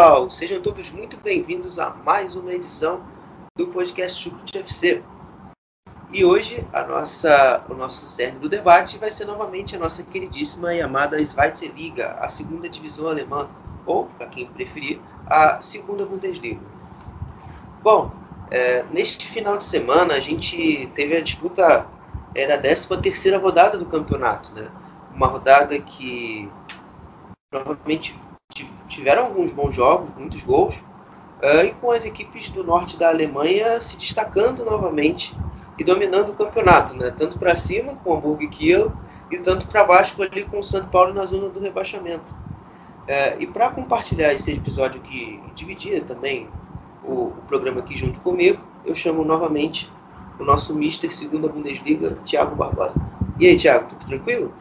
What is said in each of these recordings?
Pessoal, sejam todos muito bem-vindos a mais uma edição do podcast Chucrute FC. E hoje a nossa, o nosso cerne do debate vai ser novamente a nossa queridíssima e amada Schweizer Liga, a segunda divisão alemã, ou, para quem preferir, a segunda Bundesliga. Bom, é, neste final de semana a gente teve a disputa é, da 13 terceira rodada do campeonato, né? Uma rodada que provavelmente tiveram alguns bons jogos, muitos gols, eh, e com as equipes do norte da Alemanha se destacando novamente e dominando o campeonato, né? tanto para cima com o Hamburgo e Kiel, e tanto para baixo ali com o São Paulo na zona do rebaixamento. Eh, e para compartilhar esse episódio aqui, e dividir também o, o programa aqui junto comigo, eu chamo novamente o nosso Mister Segunda Bundesliga, Thiago Barbosa. E aí, Thiago, tudo tranquilo?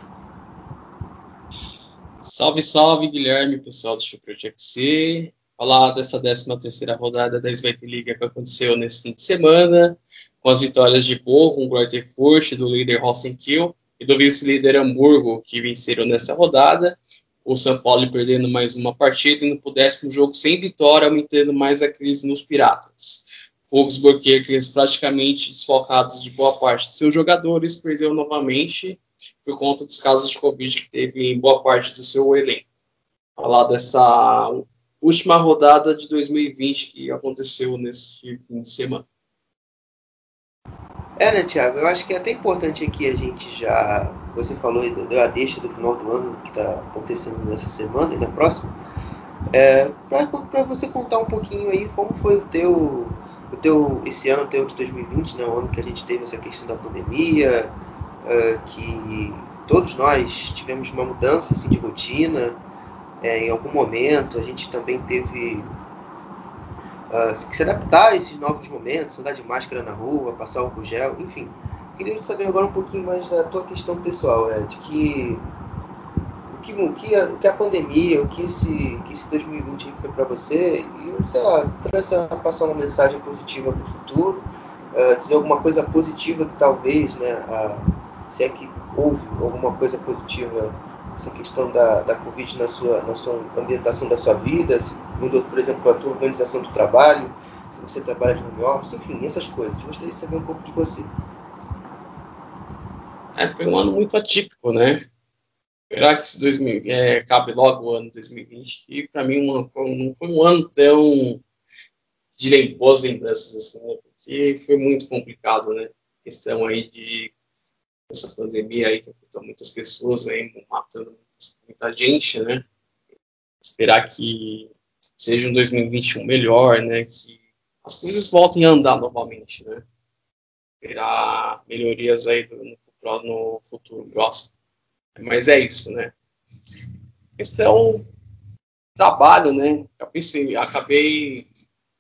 Salve, salve, Guilherme, pessoal do Chucrute FC. Falar dessa 13 terceira rodada da Svete Liga que aconteceu nesse fim de semana, com as vitórias de Bochum, Greuther Fürth, do líder Rosenkiel e do vice-líder Hamburgo, que venceram nessa rodada. O São Paulo perdendo mais uma partida, indo para o décimo jogo sem vitória, aumentando mais a crise nos Piratas. Que eles praticamente desfocados de boa parte de seus jogadores, perdeu novamente por conta dos casos de Covid que teve em boa parte do seu elenco. Falar dessa última rodada de 2020 que aconteceu nesse fim de semana. É, né, Thiago? Eu acho que é até importante aqui a gente já. Você falou do- deu a deixa do final do ano que está acontecendo nessa semana e na próxima. É, para você contar um pouquinho aí como foi o teu, o teu esse ano teu de 2020, né, o ano que a gente teve essa questão da pandemia, é, que todos nós tivemos uma mudança assim, de rotina. é, em algum momento a gente também teve ah, se se adaptar a esses novos momentos, andar de máscara na rua, passar álcool gel, enfim. Queria saber agora um pouquinho mais da tua questão pessoal, de que o que, o que, a, que a pandemia, o que esse, que esse 2020 aí foi para você, e sei lá, trouxe a passar uma mensagem positiva para o futuro, ah, dizer alguma coisa positiva que talvez, né, ah, se é que houve alguma coisa positiva essa questão da, da Covid na sua, na sua ambientação da sua vida, se mudou, por exemplo, a tua organização do trabalho, se você trabalha de home office, enfim, essas coisas. Gostaria de saber um pouco de você. É, foi um ano muito atípico, né? Esperar que esse 2000, é, acabe logo o ano 2020, que para mim uma, um- não foi um ano tão de boas lembranças, assim, né? Porque foi muito complicado, né? A questão aí de essa pandemia aí que afetou muitas pessoas aí, matando muita gente, né? Esperar que seja um 2021 melhor, né? Que as coisas voltem a andar novamente, né? Esperar melhorias aí do, no, no futuro próximo. Mas é isso, né? Questão trabalho, né? Acabei, acabei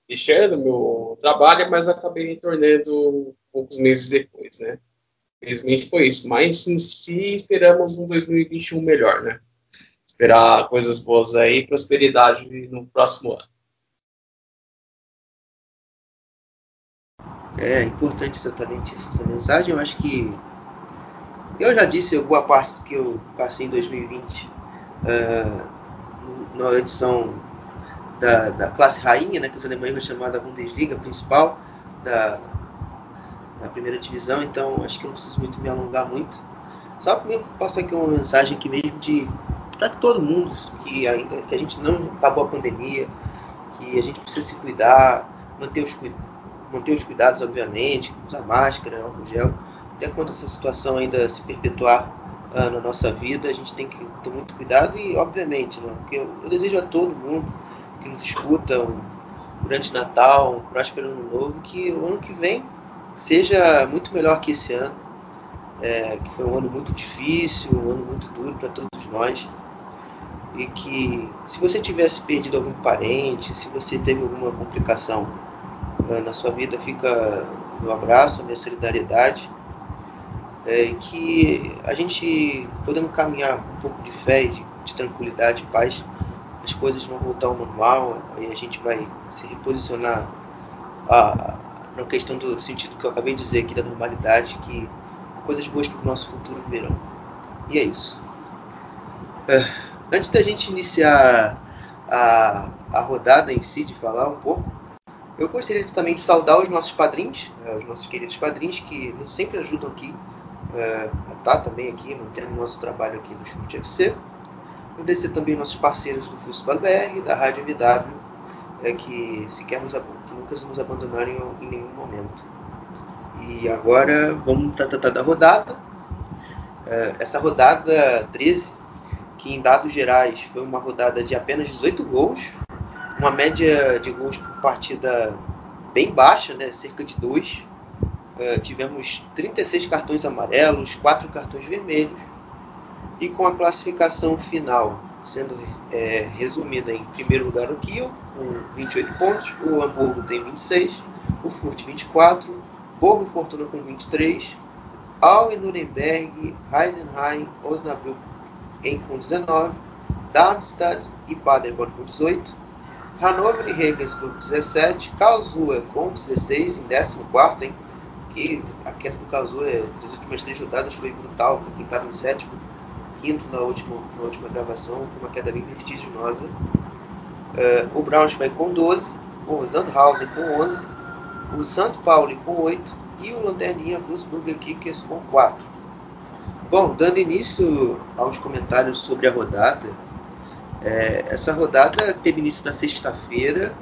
deixando meu trabalho, mas acabei retornando poucos meses depois, né? Infelizmente foi isso. Mas si esperamos um 2021 melhor, né? Esperar coisas boas aí, prosperidade no próximo ano. É importante exatamente essa mensagem. Eu acho que eu já disse boa parte do que eu passei em 2020 ah, no- na edição da, da classe rainha, né, que os alemães vão chamar da Bundesliga principal da, da primeira divisão. Então acho que não preciso muito me alongar muito. Só mim passar aqui uma mensagem aqui mesmo de para todo mundo que ainda que a gente não acabou a pandemia, que a gente precisa se cuidar, manter os manter os cuidados, obviamente, usar máscara, álcool gel, até quando essa situação ainda se perpetuar ah, na nossa vida, a gente tem que ter muito cuidado e, obviamente, né, porque eu, eu desejo a todo mundo que nos escuta um grande Natal, um próspero ano novo, que o ano que vem seja muito melhor que esse ano, é, que foi um ano muito difícil, um ano muito duro para todos nós. E que se você tivesse perdido algum parente, se você teve alguma complicação é, na sua vida, fica meu abraço, minha solidariedade. É, e que a gente, podendo caminhar um pouco de fé, de, de tranquilidade, paz, as coisas vão voltar ao normal, aí a gente vai se reposicionar a, na questão do sentido que eu acabei de dizer aqui da normalidade, que coisas boas para o nosso futuro virão. E é isso. É, antes da gente iniciar a, a rodada em si, de falar um pouco, eu gostaria também de saudar os nossos padrinhos, é, os nossos queridos padrinhos que nos sempre ajudam aqui, estar tá também aqui, mantendo o nosso trabalho aqui no Chute FC. Agradecer também nossos parceiros do Futebol BR, da Rádio MW, é, que sequer nos, que nos abandonaram em, em nenhum momento. E agora vamos tratar da rodada. É, essa rodada 13, que em dados gerais foi uma rodada de apenas 18 gols, uma média de gols por partida bem baixa, né? cerca de 2. É, tivemos 36 cartões amarelos, 4 cartões vermelhos e com a classificação final sendo é, resumida em primeiro lugar o Kiel, com 28 pontos, o Hamburgo tem 26, o Furt 24, Borgo Fortuna com 23, Aue Nuremberg, Heidenheim, Osnabrück em, com 19, Darmstadt e Paderborn com 18, Hannover e Regensburg 17, Karlsruhe com 16 em 14 hein? Que a queda do Karlsruhe das últimas três rodadas foi brutal para quem estava em sétimo quinto na última, na última gravação, foi uma queda bem vertiginosa. Uh, o Braunschweig com 12, o Sandhausen com 11, o Santo Paulo com 8 e o Lanterninha Wolfsburg Kickers com 4. Bom, dando início aos comentários sobre a rodada, é, essa rodada teve início na sexta-feira,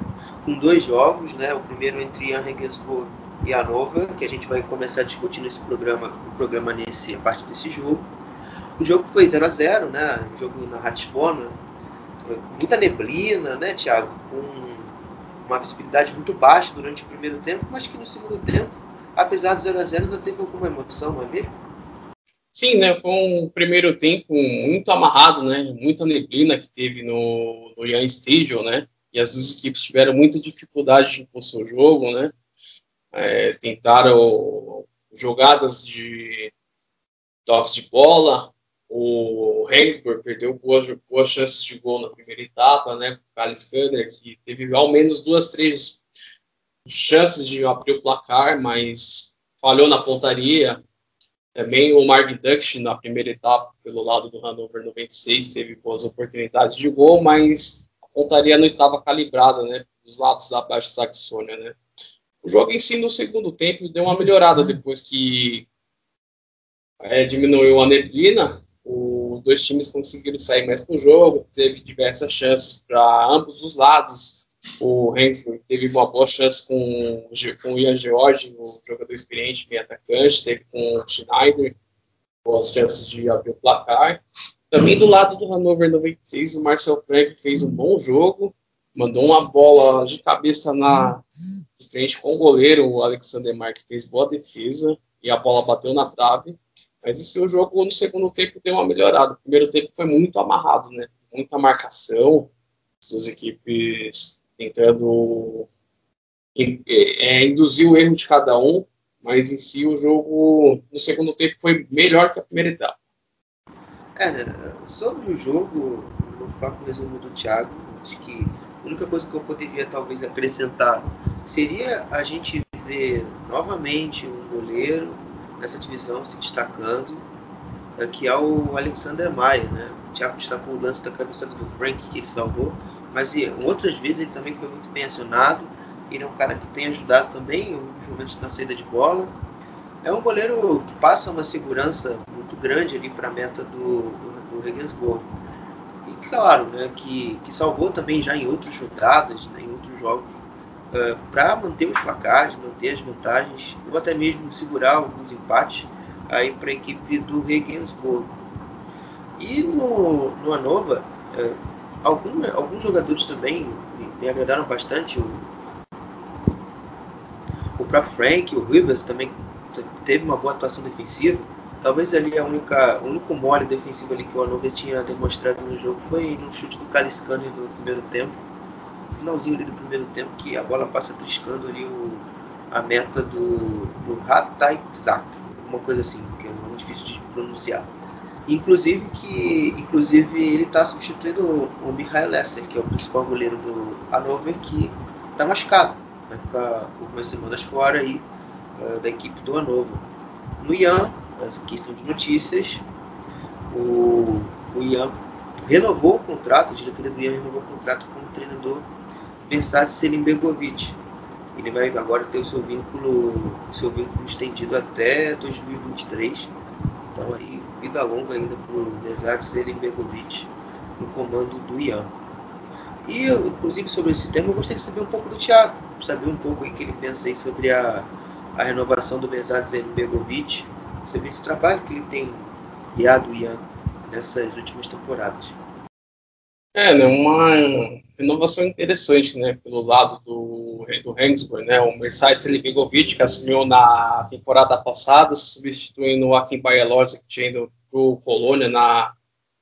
com dois jogos, né? o primeiro entre Jan Regensburg e Hannover, que a gente vai começar a discutir nesse programa, o programa nesse, a parte desse jogo. O jogo foi 0 a 0 né? O jogo na Ratspona, muita neblina, né, Thiago? Com uma visibilidade muito baixa durante o primeiro tempo, mas que no segundo tempo, apesar do 0 a 0 ainda teve alguma emoção, não é mesmo? Sim, né? Foi um primeiro tempo muito amarrado, né? Muita neblina que teve no, no Ian Stadium, né? E as duas equipes tiveram muita dificuldade de impor seu jogo, né? É, tentaram jogadas de toques de bola, o Regensburg perdeu boas, boas chances de gol na primeira etapa, né? Com o Carlos Scanner, que teve ao menos duas, três chances de abrir o placar, mas falhou na pontaria. Também o Mark Dux, na primeira etapa, pelo lado do Hannover 96, teve boas oportunidades de gol, mas a pontaria não estava calibrada, né? Dos lados da Baixa Saxônia, né? O jogo em si, no segundo tempo, deu uma melhorada depois que é, diminuiu a neblina os dois times conseguiram sair mais pro jogo, teve diversas chances para ambos os lados. O Hensburg teve uma boa chance com, com o Ian George, o jogador experiente, meio atacante, teve com o Schneider, boas chances de abrir o placar. Também do lado do Hannover 96, o Marcel Frank fez um bom jogo, mandou uma bola de cabeça na de frente com o goleiro, o Alexander Mark fez boa defesa e a bola bateu na trave. Mas esse o jogo no segundo tempo deu uma melhorada. O primeiro tempo foi muito amarrado, né? Muita marcação, as equipes tentando é, induzir o erro de cada um, mas em si o jogo no segundo tempo foi melhor que a primeira etapa. É, né? Sobre o jogo, vou ficar com o resumo do Thiago. Acho que a única coisa que eu poderia talvez acrescentar seria a gente ver novamente um goleiro nessa divisão se destacando, é, que é o Alexander Maia. Né? O Thiago destacou o lance da cabeçada do Frank que ele salvou, mas e, outras vezes ele também foi muito bem acionado. Ele é um cara que tem ajudado também alguns momentos na saída de bola. É um goleiro que passa uma segurança muito grande ali para a meta do, do, do Regensburg. E claro, né, que, que salvou também já em outras jogadas, né, em outros jogos, uh, eh, para manter os placares, manter as vantagens, ou até mesmo segurar alguns empates aí para a equipe do Regensburg. E no, no Anova, uh, algum, alguns jogadores também me, me agradaram bastante. O, o próprio Frank, o Rivers também teve uma boa atuação defensiva. Talvez ali a única, o único mole defensivo ali que o Hanover tinha demonstrado no jogo foi no chute do Caliscani no primeiro tempo. Finalzinho ali do primeiro tempo, que a bola passa triscando ali o, a meta do, do Hatayzak, uma coisa assim, que é muito difícil de pronunciar. Inclusive que inclusive ele está substituindo o, o Michael Lesser, que é o principal goleiro do Hanover, que está machucado. Vai ficar algumas semanas fora aí uh, da equipe do Hanover. No Ian, questão de notícias, o, o Ian renovou o contrato, a diretoria do Ian renovou o contrato com o treinador Versace Selim Begovic. Ele vai agora ter o seu vínculo, o seu vínculo estendido até 2023. Então aí, vida longa ainda para o Versace Selim Begovic no comando do Ian. E, inclusive, sobre esse tema, eu gostaria de saber um pouco do Thiago, saber um pouco o que ele pensa aí sobre a, a renovação do Bezares Begovic, sobre esse trabalho que ele tem guiado o Ian nessas últimas temporadas. É, né, uma renovação interessante, né, pelo lado do, do Hensburg, né, o Mercedes Begovic, que assumiu na temporada passada, substituindo o Akin Baialorza, que tinha ido para o Colônia na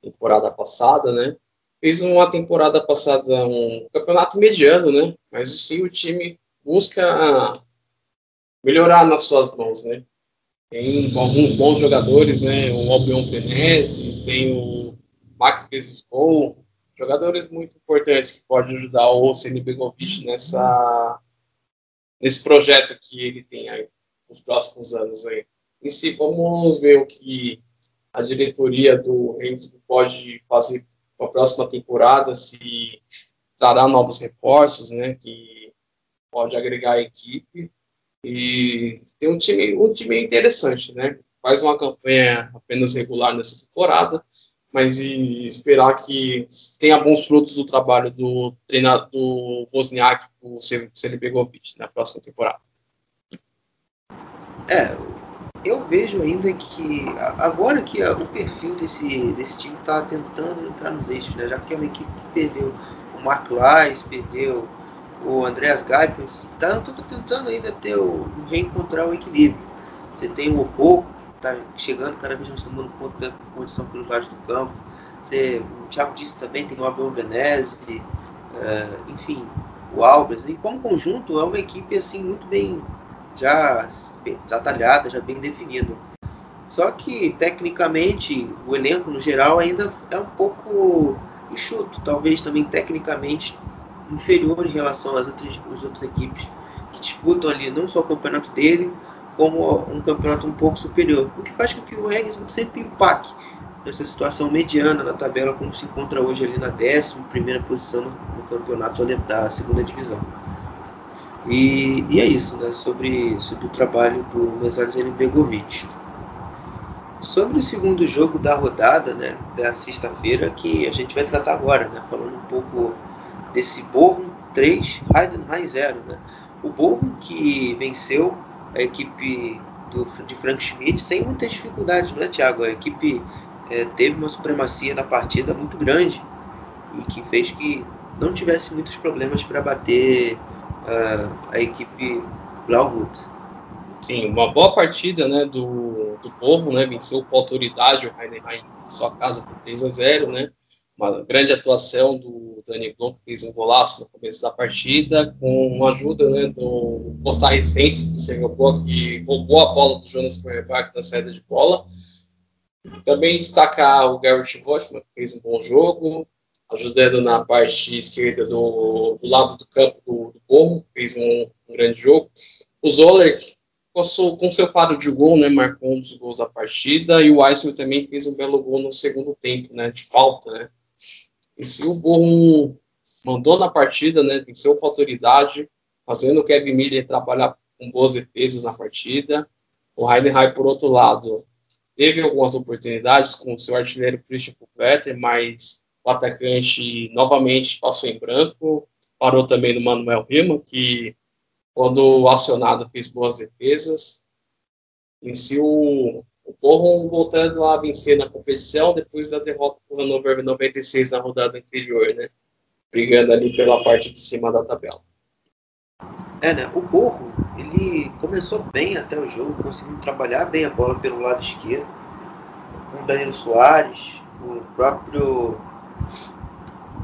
temporada passada, né, fez uma temporada passada um campeonato mediano, né? Mas sim o time busca melhorar nas suas mãos, né? Tem alguns bons jogadores, né? O Albion Penese, tem o Max Bezos jogadores muito importantes que podem ajudar o Ceni Begovic nessa nesse projeto que ele tem aí nos próximos anos aí. Em si, vamos ver o que a diretoria do Rennes pode fazer para a próxima temporada, se trará novos reforços, né, que pode agregar a equipe. E tem um time, um time interessante, né? Faz uma campanha apenas regular nessa temporada, mas esperar que tenha bons frutos do trabalho do treinador do Bosniak, o Celi Begovic, na próxima temporada. É, eu vejo ainda que agora que o perfil desse, desse time está tentando entrar nos eixos, né? já que é uma equipe que perdeu o Mark Lais, perdeu o Andreas Gaipers, está tentando ainda ter o, reencontrar o equilíbrio. Você tem o Opoco, que está chegando cada vez mais tomando conta da condição pelos lados do campo. Você, o Thiago disse também, tem o Abel Venezzi, uh, enfim, o Albers. E como conjunto é uma equipe assim muito bem já, já talhada, já bem definida. Só que, tecnicamente, o elenco no geral ainda é um pouco enxuto, talvez também tecnicamente inferior em relação às outras, às outras equipes que disputam ali não só o campeonato dele, como um campeonato um pouco superior. O que faz com que o Regis sempre empaque nessa situação mediana na tabela, como se encontra hoje ali na 11 posição no campeonato da segunda divisão. E, e é isso, né? Sobre, sobre o trabalho do Mesarzene Begovic. Sobre o segundo jogo da rodada, né? Da sexta-feira, que a gente vai tratar agora, né? Falando um pouco desse Borrom 3, Heidenheim 0, né? O Borrom que venceu a equipe do, de Frank Schmidt sem muitas dificuldades, né, Thiago? A equipe é, teve uma supremacia na partida muito grande e que fez que não tivesse muitos problemas para bater a, a equipe Blauhut. Sim, uma boa partida né, do, do Borro, né, venceu com autoridade o Heidenheim em sua casa por 3 a 0 né, uma grande atuação do Dani Blom, que fez um golaço no começo da partida, com ajuda né, do costarricense do Singapura, que roubou a bola do Jonas Feuerbach na saída de bola. Também destacar o Garrett Rochman, que fez um bom jogo, ajudando na parte esquerda do, do lado do campo do, do Borro, fez um, um, grande jogo. O Zoller, com, com seu faro de gol, né, marcou um dos gols da partida, e o Weissman também fez um belo gol no segundo tempo, né, de falta, né. E se o Borro mandou na partida, né, venceu com autoridade, fazendo o Kevin Miller trabalhar com boas defesas na partida. O Heidenheim, por outro lado, teve algumas oportunidades com o seu artilheiro Christian Pulvetter, mas o atacante novamente passou em branco, parou também no Manuel Rima, que quando acionado fez boas defesas. Em si, o, o Borrom voltando a vencer na competição depois da derrota para o Hannover 96 na rodada anterior, né? Brigando ali pela parte de cima da tabela. É, É, né? O Borro, ele começou bem até o jogo, conseguindo trabalhar bem a bola pelo lado esquerdo, com o Danilo Soares, o próprio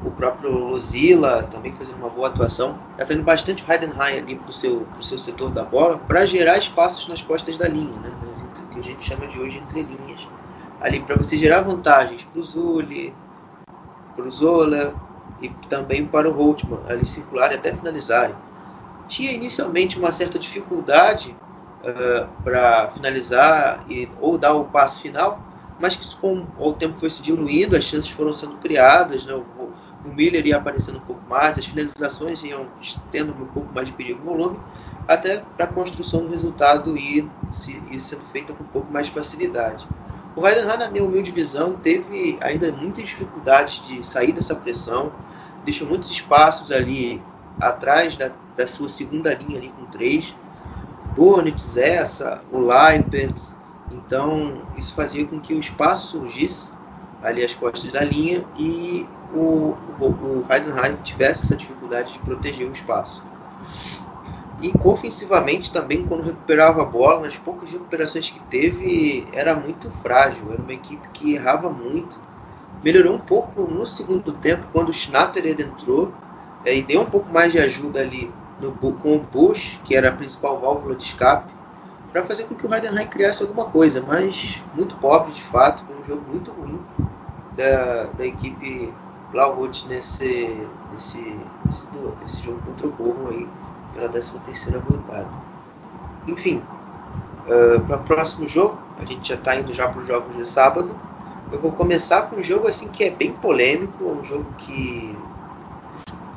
o próprio Luzila também fazendo uma boa atuação, está tendo bastante Heidenheim ali para o seu, pro seu setor da bola, para gerar espaços nas costas da linha, né? Que a gente chama de hoje entre linhas. Ali para você gerar vantagens para o Zuli, para o Zola e também para o Holtman, ali circular e até finalizarem. Tinha inicialmente uma certa dificuldade uh, para finalizar e, ou dar o passe final, mas que com o tempo foi se diluindo, as chances foram sendo criadas, né? o, o Miller ia aparecendo um pouco mais, as finalizações iam tendo um pouco mais de perigo e volume, até para a construção do resultado ir, se, ir sendo feita com um pouco mais de facilidade. O Heidenheim, na minha humilde visão, teve ainda muitas dificuldades de sair dessa pressão, deixou muitos espaços ali atrás da, da sua segunda linha ali com três, Bonitz, essa, o Leipzig, então isso fazia com que o espaço surgisse ali às costas da linha e o, o, o Heidenheim tivesse essa dificuldade de proteger o espaço. E ofensivamente também, quando recuperava a bola, nas poucas recuperações que teve, era muito frágil. Era uma equipe que errava muito. Melhorou um pouco no segundo tempo, quando o Schnatterer entrou é, e deu um pouco mais de ajuda ali no, com o Bush, que era a principal válvula de escape, para fazer com que o Heidenheim criasse alguma coisa, mas muito pobre de fato. Foi um jogo muito ruim da, da equipe Blauhut nesse, nesse, nesse, nesse jogo contra o Borrom aí pela 13 terceira rodada. Enfim, uh, para o próximo jogo, a gente já está indo já para os jogos de sábado. Eu vou começar com um jogo assim que é bem polêmico, um jogo que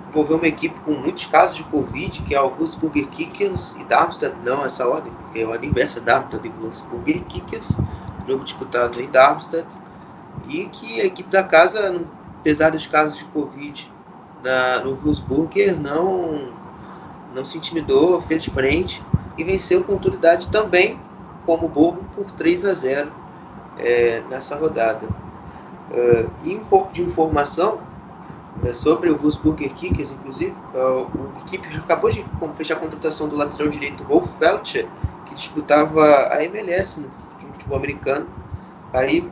envolveu uma equipe com muitos casos de Covid, que é o Wolfsburger Kickers e Darmstadt, não essa ordem, é a ordem inversa, Darmstadt e Wolfsburger Kickers, jogo disputado em Darmstadt, e que a equipe da casa, apesar dos casos de Covid na, no Wolfsburger, não não se intimidou, fez frente e venceu com autoridade também, como Borgo, por 3 a 0 é, nessa rodada. Uh, e um pouco de informação é, sobre o Wolfsburger Kickers, inclusive, uh, a equipe acabou de fechar a contratação do lateral direito Wolf Felcher, que disputava a MLS no futebol americano. Aí,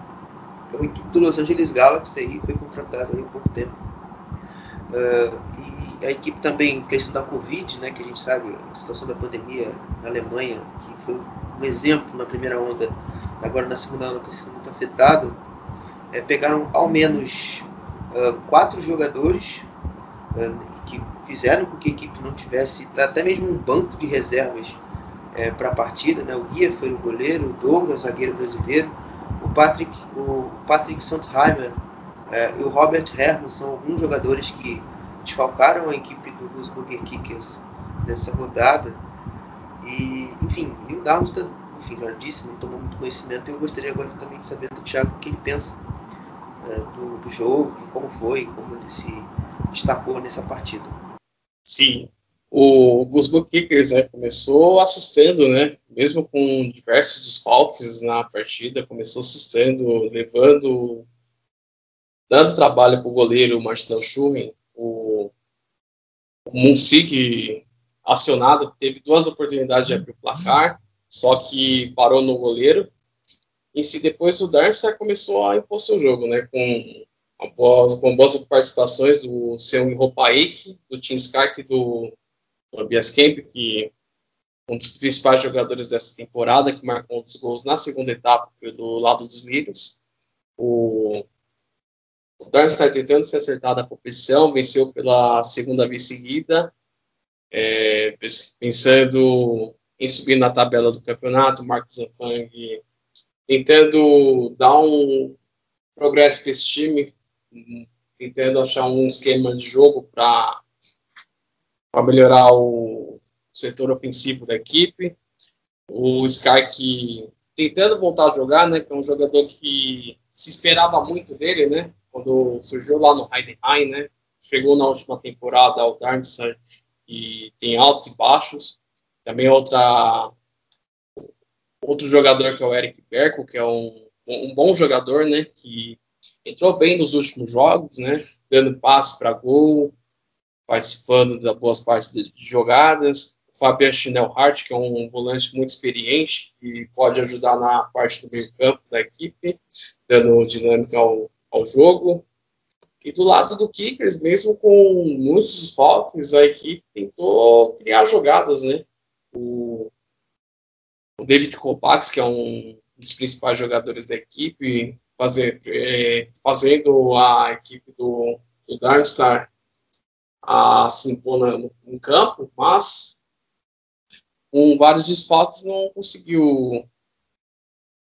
a equipe do Los Angeles Galaxy aí, foi contratada há pouco tempo. Uh, e a equipe também, questão da Covid, né, que a gente sabe, a situação da pandemia na Alemanha, que foi um exemplo na primeira onda, agora na segunda onda está sendo muito afetado, é, pegaram ao menos uh, quatro jogadores uh, que fizeram com que a equipe não tivesse até mesmo um banco de reservas é, para a partida. Né? O Guia foi o goleiro, o Douglas, zagueiro brasileiro, Patrick, o Patrick Sontheimer é, e o Robert Herman são alguns jogadores que desfalcaram a equipe do Wolfsburger Kickers nessa rodada. E, enfim, e o Darmstadt, enfim, já disse, não tomou muito conhecimento. Eu gostaria agora também de saber do Thiago o que ele pensa é, do, do, jogo, como foi, como ele se destacou nessa partida. Sim, o Wolfsburg Kickers né, começou assustando, né? Mesmo com diversos desfalques na partida, começou assustando, levando dando trabalho para o goleiro Marcelo Schumann, o, o Munsik acionado, teve duas oportunidades de abrir o placar, só que parou no goleiro. E se depois o Darmstadt começou a impor seu jogo, né, com, com boas participações do seu Ropaik, do Tim Skark e do Tobias Kemp, que um dos principais jogadores dessa temporada, que marcou os gols na segunda etapa pelo lado dos Lírios. O o Darmstadt tentando se acertar da competição, venceu pela segunda vez seguida, é, pensando em subir na tabela do campeonato, Marcos Zampang tentando dar um progresso para esse time, tentando achar um esquema de jogo para melhorar o setor ofensivo da equipe. O Sky tentando voltar a jogar, né, que é um jogador que se esperava muito dele, né? quando surgiu lá no Heidenheim, né? Chegou na última temporada ao Darmstadt e tem altos e baixos. Também outra outro jogador que é o Eric Berko, que é um, um bom jogador, né? Que entrou bem nos últimos jogos, né? Dando passe para gol, participando das boas partes de jogadas. O Fabian Schnellhardt, que é um volante muito experiente e pode ajudar na parte do meio campo da equipe, dando dinâmica ao, ao jogo. E do lado do Kickers, mesmo com muitos desfalques, a equipe tentou criar jogadas, né? O, o David Kovacs, que é um dos principais jogadores da equipe, fazer, é, fazendo a equipe do, do a se impor no, no campo, mas com vários desfalques não conseguiu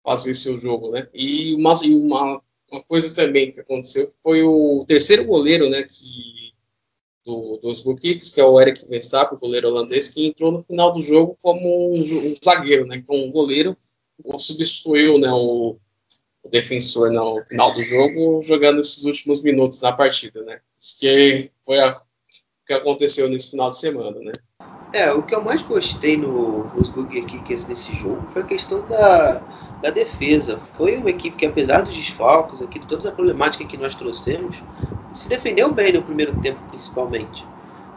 fazer seu jogo, né? E uma, uma uma coisa também que aconteceu foi o terceiro goleiro, né, que, do, dos Bukikis, que é o Eric Verstappen, o goleiro holandês, que entrou no final do jogo como um, um zagueiro, né, como um goleiro, substituiu, né, o, o, defensor no final do jogo, jogando esses últimos minutos da partida, né. Isso que foi a, que aconteceu nesse final de semana, né. É, o que eu mais gostei no Wolfsburg Kickers nesse jogo foi a questão da da defesa. Foi uma equipe que, apesar dos desfalques, aqui, de toda a problemática que nós trouxemos, se defendeu bem no primeiro tempo, principalmente.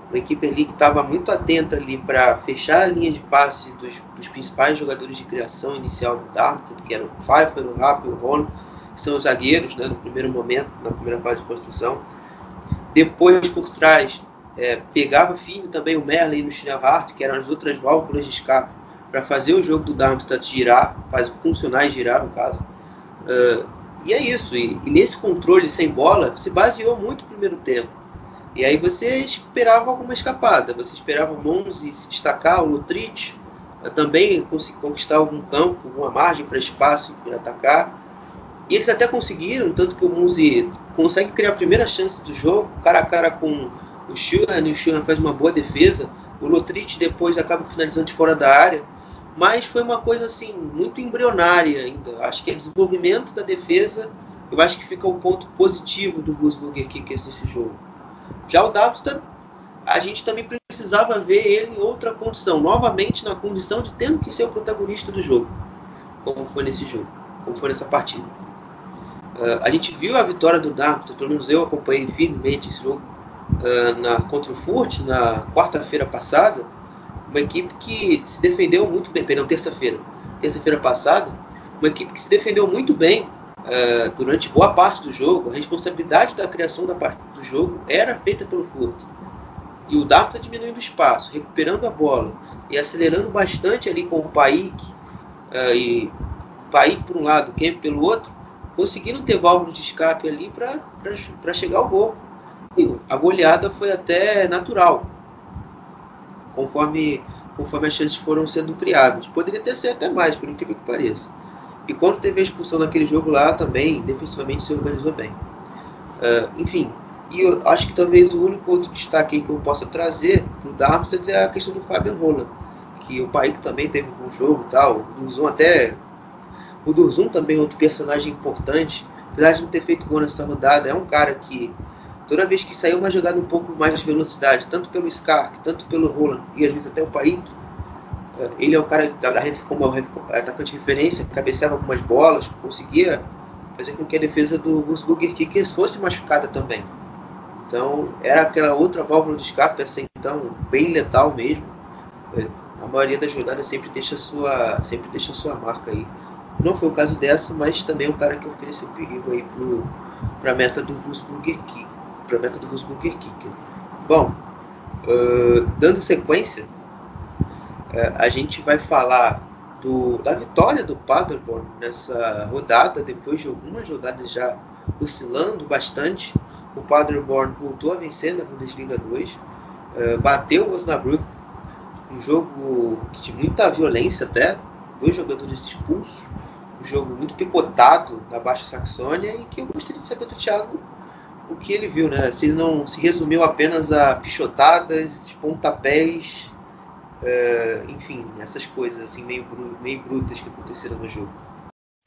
Uma equipe ali que estava muito atenta ali para fechar a linha de passe dos, dos, principais jogadores de criação inicial do Darmstadt, que eram o Pfeiffer, o Rapp o Ron, que são os zagueiros né, no primeiro momento, na primeira fase de construção. Depois, por trás, é, pegava fino também o Merlin no Schnellhardt, que eram as outras válvulas de escape para fazer o jogo do Darmstadt girar, faz funcionar e girar no caso. Uh, e é isso. E, e, nesse controle sem bola, se baseou muito no primeiro tempo. E aí você esperava alguma escapada. Você esperava o Monzi se destacar, o Lutrich uh, também conquistar algum campo, alguma margem para espaço para atacar. E eles até conseguiram, tanto que o Monzi consegue criar a primeira chance do jogo, cara a cara com o Schuhan, e o faz uma boa defesa. O Lutrich depois acaba finalizando de fora da área mas foi uma coisa assim muito embrionária ainda. Acho que é desenvolvimento da defesa, eu acho que fica um ponto positivo do Wolfsburger Kickers nesse jogo. Já o Darmstadt, a gente também precisava ver ele em outra condição, novamente na condição de tendo que ser o protagonista do jogo, como foi nesse jogo, como foi nessa partida. Uh, a gente viu a vitória do Darmstadt, pelo menos eu acompanhei firmemente esse jogo uh, na, contra o Furt na quarta-feira passada uma equipe que se defendeu muito bem, perdão, terça-feira, terça-feira passada, uma equipe que se defendeu muito bem uh, durante boa parte do jogo. A responsabilidade da criação da parte do jogo era feita pelo Furt. E o Darmstadt tá diminuindo o espaço, recuperando a bola e acelerando bastante ali com o Paik, uh, e Paik por um lado, Kemp pelo outro, conseguiram ter válvulas de escape ali para chegar ao gol. E a goleada foi até natural conforme, conforme as chances foram sendo criadas. Poderia ter sido até mais, por incrível que pareça. E quando teve a expulsão naquele jogo lá, também, defensivamente, se organizou bem. Uh, enfim, e eu acho que talvez o único outro destaque que eu possa trazer para o Darmstadt é a questão do Fabian Roland, que o Paik também teve um bom jogo tal. O Durzum até. O Durzum também é outro personagem importante. Apesar de não ter feito gol nessa rodada, é um cara que Toda vez que saiu uma jogada um pouco mais de velocidade, tanto pelo Skark, tanto pelo Roland e às vezes até o Paik, eh, ele é o cara da, como atacante de referência, cabeceava algumas bolas, conseguia fazer com que a defesa do Wolfsburger Kickers fosse machucada também. Então era aquela outra válvula de escape, essa então bem letal mesmo. Eh, a maioria das jogadas sempre deixa sua, sempre deixa sua marca aí. Não foi o caso dessa, mas também é um cara que ofereceu perigo aí para a meta do Wolfsburger Kickers para a meta do Wolfsburger Kicker. Bom, uh, dando sequência, uh, a gente vai falar do, da vitória do Paderborn nessa rodada, depois de algumas rodadas já oscilando bastante. O Paderborn voltou a vencer na Bundesliga 2, uh, bateu o Osnabrück, um jogo de muita violência até, dois jogadores expulsos, um jogo muito picotado na Baixa Saxônia e que eu gostaria de saber do Thiago o que ele viu, né? Se ele não se resumiu apenas a pichotadas, pontapés, é, enfim, essas coisas assim meio, meio brutas que aconteceram no jogo.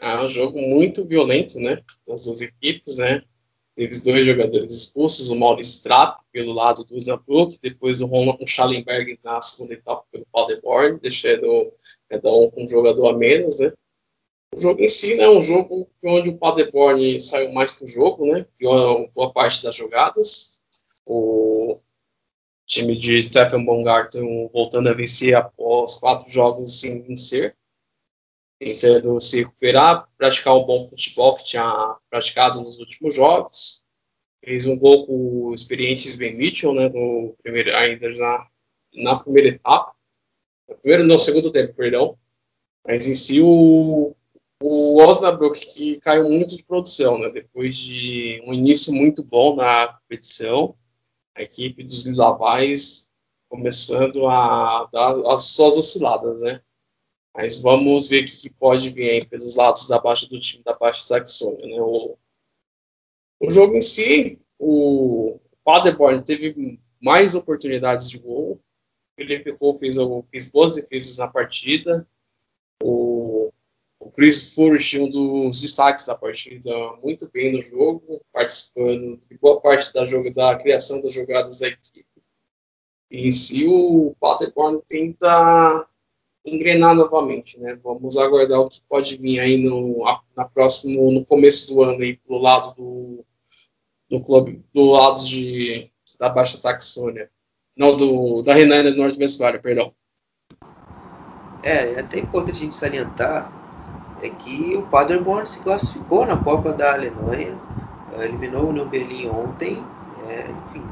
É um jogo muito violento, né? Das duas equipes, né? Teve dois jogadores expulsos, o Maurice Trapp pelo lado do Osnabrück, depois o Ronald Schallenberg na segunda etapa pelo Paderborn, deixando cada um com um jogador a menos, né? O jogo em si né, é um jogo onde o Paderborn saiu mais pro jogo, né? Boa parte das jogadas. O, time de Stephen Baumgarten voltando a vencer após quatro jogos sem vencer, tentando se recuperar, praticar o bom futebol que tinha praticado nos últimos jogos. Fez um gol com o experiente Ben Mitchell, né, no primeiro, ainda na, na primeira etapa. No primeiro, no segundo tempo, perdão. Mas em si o, o Osnabrück que caiu muito de produção, né? Depois de um início muito bom na competição, a equipe dos Lilavais começando a dar as suas osciladas, né? Mas vamos ver o que, pode vir aí pelos lados da baixa do time da Baixa Saxônia, né? O, o jogo em si, o Paderborn teve mais oportunidades de gol. Felipe Cole fez, fez boas defesas na partida. Chris Furch, um dos destaques da partida, muito bem no jogo, participando de boa parte da, jogo, da criação das jogadas da equipe. E se o Paderborn tenta engrenar novamente, né? Vamos aguardar o que pode vir aí no, na próximo, no começo do ano aí pelo lado do, do clube, do lado de, da Baixa Saxônia. Não, do, da Renânia do Norte-Westfália, perdão. É, é até importante a gente salientar é que o Paderborn se classificou na Copa da Alemanha, eh, eliminou o Union Berlim ontem, é, enfim,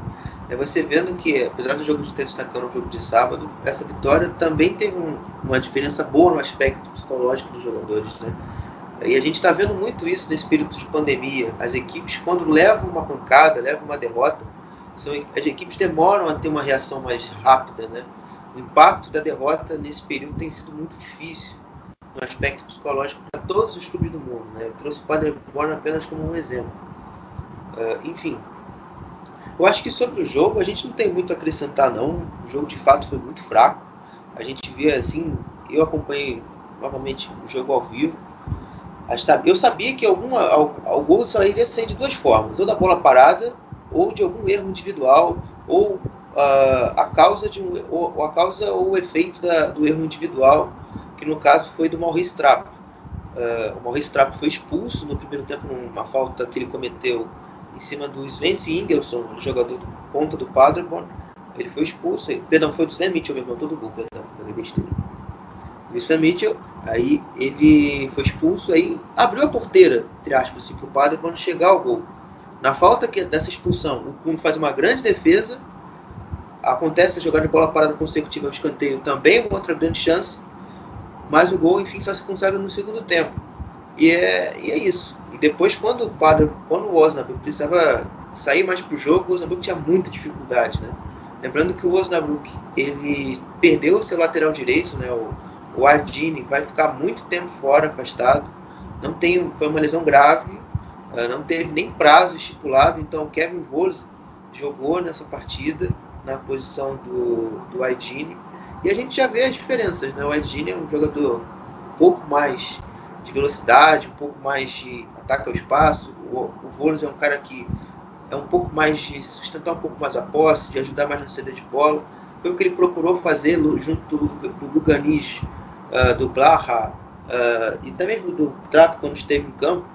é você vendo que, apesar do jogo de ter destacando o jogo de sábado, essa vitória também teve um, uma diferença boa no aspecto psicológico dos jogadores, né? E a gente está vendo muito isso nesse período de pandemia. As equipes, quando levam uma pancada, levam uma derrota, são, as equipes demoram a ter uma reação mais rápida, né? O impacto da derrota nesse período tem sido muito difícil no aspecto psicológico para todos os clubes do mundo. Né? Eu trouxe o Paderborn apenas como um exemplo. Uh, enfim, eu acho que sobre o jogo a gente não tem muito a acrescentar não. O jogo de fato foi muito fraco. A gente vê assim, eu acompanhei novamente o jogo ao vivo. Eu sabia que alguma, o gol só iria sair de duas formas, ou da bola parada, ou de algum erro individual, ou uh, a causa de um, ou, a causa ou o efeito da, do erro individual, que no caso foi do Maurice Trapp. Uh, o Maurice Trapp foi expulso no primeiro tempo numa falta que ele cometeu em cima do Sven Ingelson, jogador do ponta do Paderborn. Ele foi expulso, perdão, foi do Sven Mitchell mesmo, todo gol, perdão, falei besteira. O Sven Mitchell, aí ele foi expulso, aí abriu a porteira, entre aspas, assim, para o Paderborn chegar ao gol. Na falta que, dessa expulsão, o Kuhn faz uma grande defesa, acontece a jogada de bola parada consecutiva ao escanteio, também uma outra grande chance, mas o gol, enfim, só se consegue no segundo tempo. E é, e é isso. E depois, quando o padre, quando o Osnabrück precisava sair mais para o jogo, o Osnabrück tinha muita dificuldade, né? Lembrando que o Osnabrück ele perdeu o seu lateral direito, né? O, o Ardini vai ficar muito tempo fora, afastado. Não tem, foi uma lesão grave, eh, não teve nem prazo estipulado. Então, o Kevin Volz jogou nessa partida na posição do, do Ardini. E a gente já vê as diferenças, né? O Ardini é um jogador um pouco mais de velocidade, um pouco mais de ataque ao espaço. O, o é um cara que é um pouco mais de sustentar um pouco mais a posse, de ajudar mais na saída de bola. Foi o que ele procurou fazer junto do, do Guganis, uh, do Blaha uh, e também do Trapp quando esteve em campo.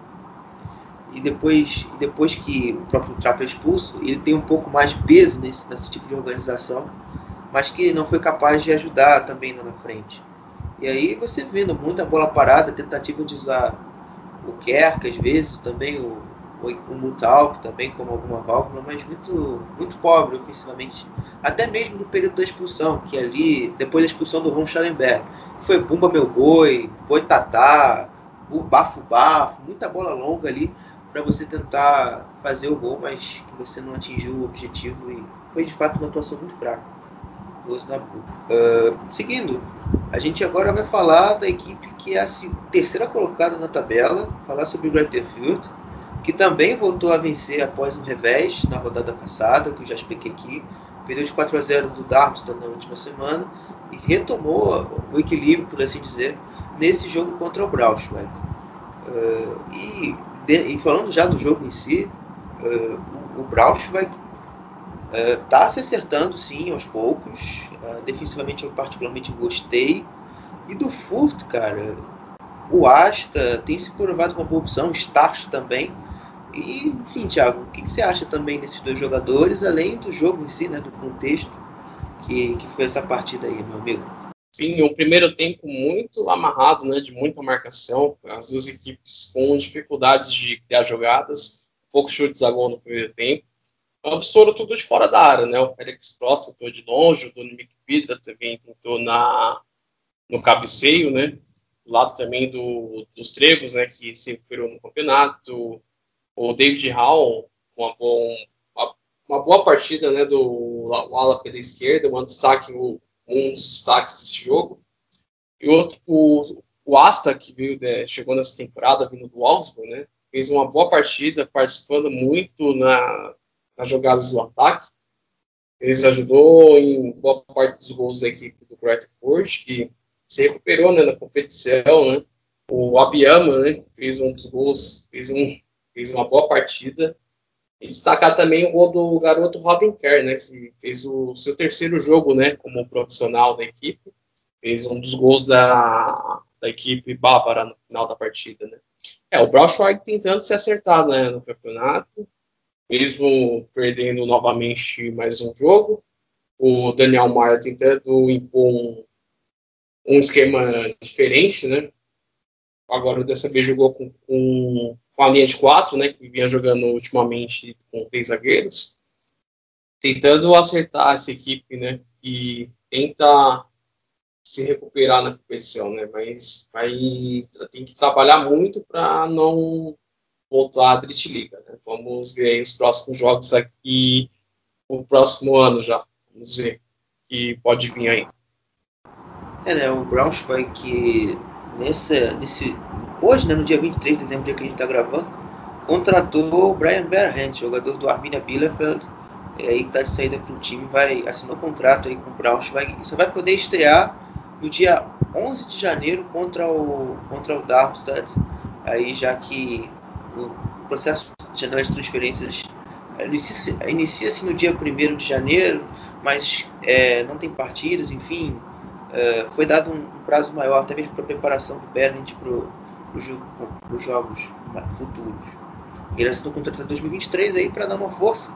E depois, depois que o próprio Trapp é expulso, ele tem um pouco mais de peso nesse, nesse tipo de organização, mas que não foi capaz de ajudar também na frente. E aí você vendo muita bola parada, tentativa de usar o Kerk às vezes, também o, o, o Mutalk também como alguma válvula, mas muito, muito pobre ofensivamente. Até mesmo no período da expulsão, que ali, depois da expulsão do Ron Schallenberg, foi Bumba Meu Boi, Boi Tatá, o Bafo Bafo, muita bola longa ali para você tentar fazer o gol, mas você não atingiu o objetivo e foi de fato uma atuação muito fraca. Uh, seguindo, a gente agora vai falar da equipe que é a terceira colocada na tabela, falar sobre o Greater Field, que também voltou a vencer após um revés na rodada passada, que eu já expliquei aqui, perdeu de 4 a 0 do Darmstadt na última semana e retomou o equilíbrio, por assim dizer, nesse jogo contra o Braunschweig. Uh, e, de, e, falando já do jogo em si, uh, o Braunschweig está uh, se acertando sim aos poucos. Uh, defensivamente eu particularmente gostei. E do Furt, cara, o Asta tem se provado uma boa opção, o Starch também. E, enfim, Thiago, o que, que, você acha também desses dois jogadores, além do jogo em si, né, do contexto? que, que foi essa partida aí, meu amigo. Sim, um primeiro tempo muito amarrado, né, de muita marcação, as duas equipes com dificuldades de criar jogadas, poucos chutes a gol no primeiro tempo. Absurdo tudo de fora da área, né? O Félix Cross tentou de longe, o Dominic Vidra também tentou na, no cabeceio, né? Do lado também do, dos Tregos, né? Que se recuperou no campeonato. O David Hall, uma, bom, uma, uma boa partida, né? Do ala pela esquerda, um destaque, um dos destaques desse jogo. E outro, o, o Asta, que veio, né, chegou nessa temporada, vindo do Augsburg, né? Fez uma boa partida, participando muito na, nas jogadas do ataque. Ele ajudou em boa parte dos gols da equipe do Great Forge, que se recuperou né, na competição. Né? O Abiyama né, fez um dos gols, fez, um, fez uma boa partida. E destacar também o gol do garoto Robin Kerr, né, que fez o seu terceiro jogo né, como profissional da equipe. Fez um dos gols da, da equipe bávara no final da partida. Né? É, o Braunschweig tentando se acertar né, no campeonato mesmo perdendo novamente mais um jogo. O Daniel Maia tentando impor um, um esquema diferente, né? Agora dessa vez jogou com, com, com, a linha de quatro, né? Que vinha jogando ultimamente com três zagueiros, tentando acertar essa equipe, né? E tenta se recuperar na competição, né? Mas vai tem que trabalhar muito para não voltar à Drit Liga. Né? Vamos ver os próximos jogos aqui, o próximo ano já, vamos ver, que pode vir aí. É, né, o Braunschweig que nesse, nesse, hoje, né, no dia 23 de dezembro, dia que a gente está gravando, contratou o Brian Berhand, jogador do Arminia Bielefeld, é aí que está de saída para o time, vai assinou contrato aí com o Braunschweig e só vai poder estrear no dia 11 de janeiro contra o, contra o Darmstadt, aí já que o processo de janela de transferências inicia-se inicia no dia 1 de janeiro, mas é, não tem partidas, enfim, é, foi dado um, um, prazo maior, até mesmo para a preparação do Bernd para os jogos futuros. Ele assinou contrato até 2023 aí para dar uma força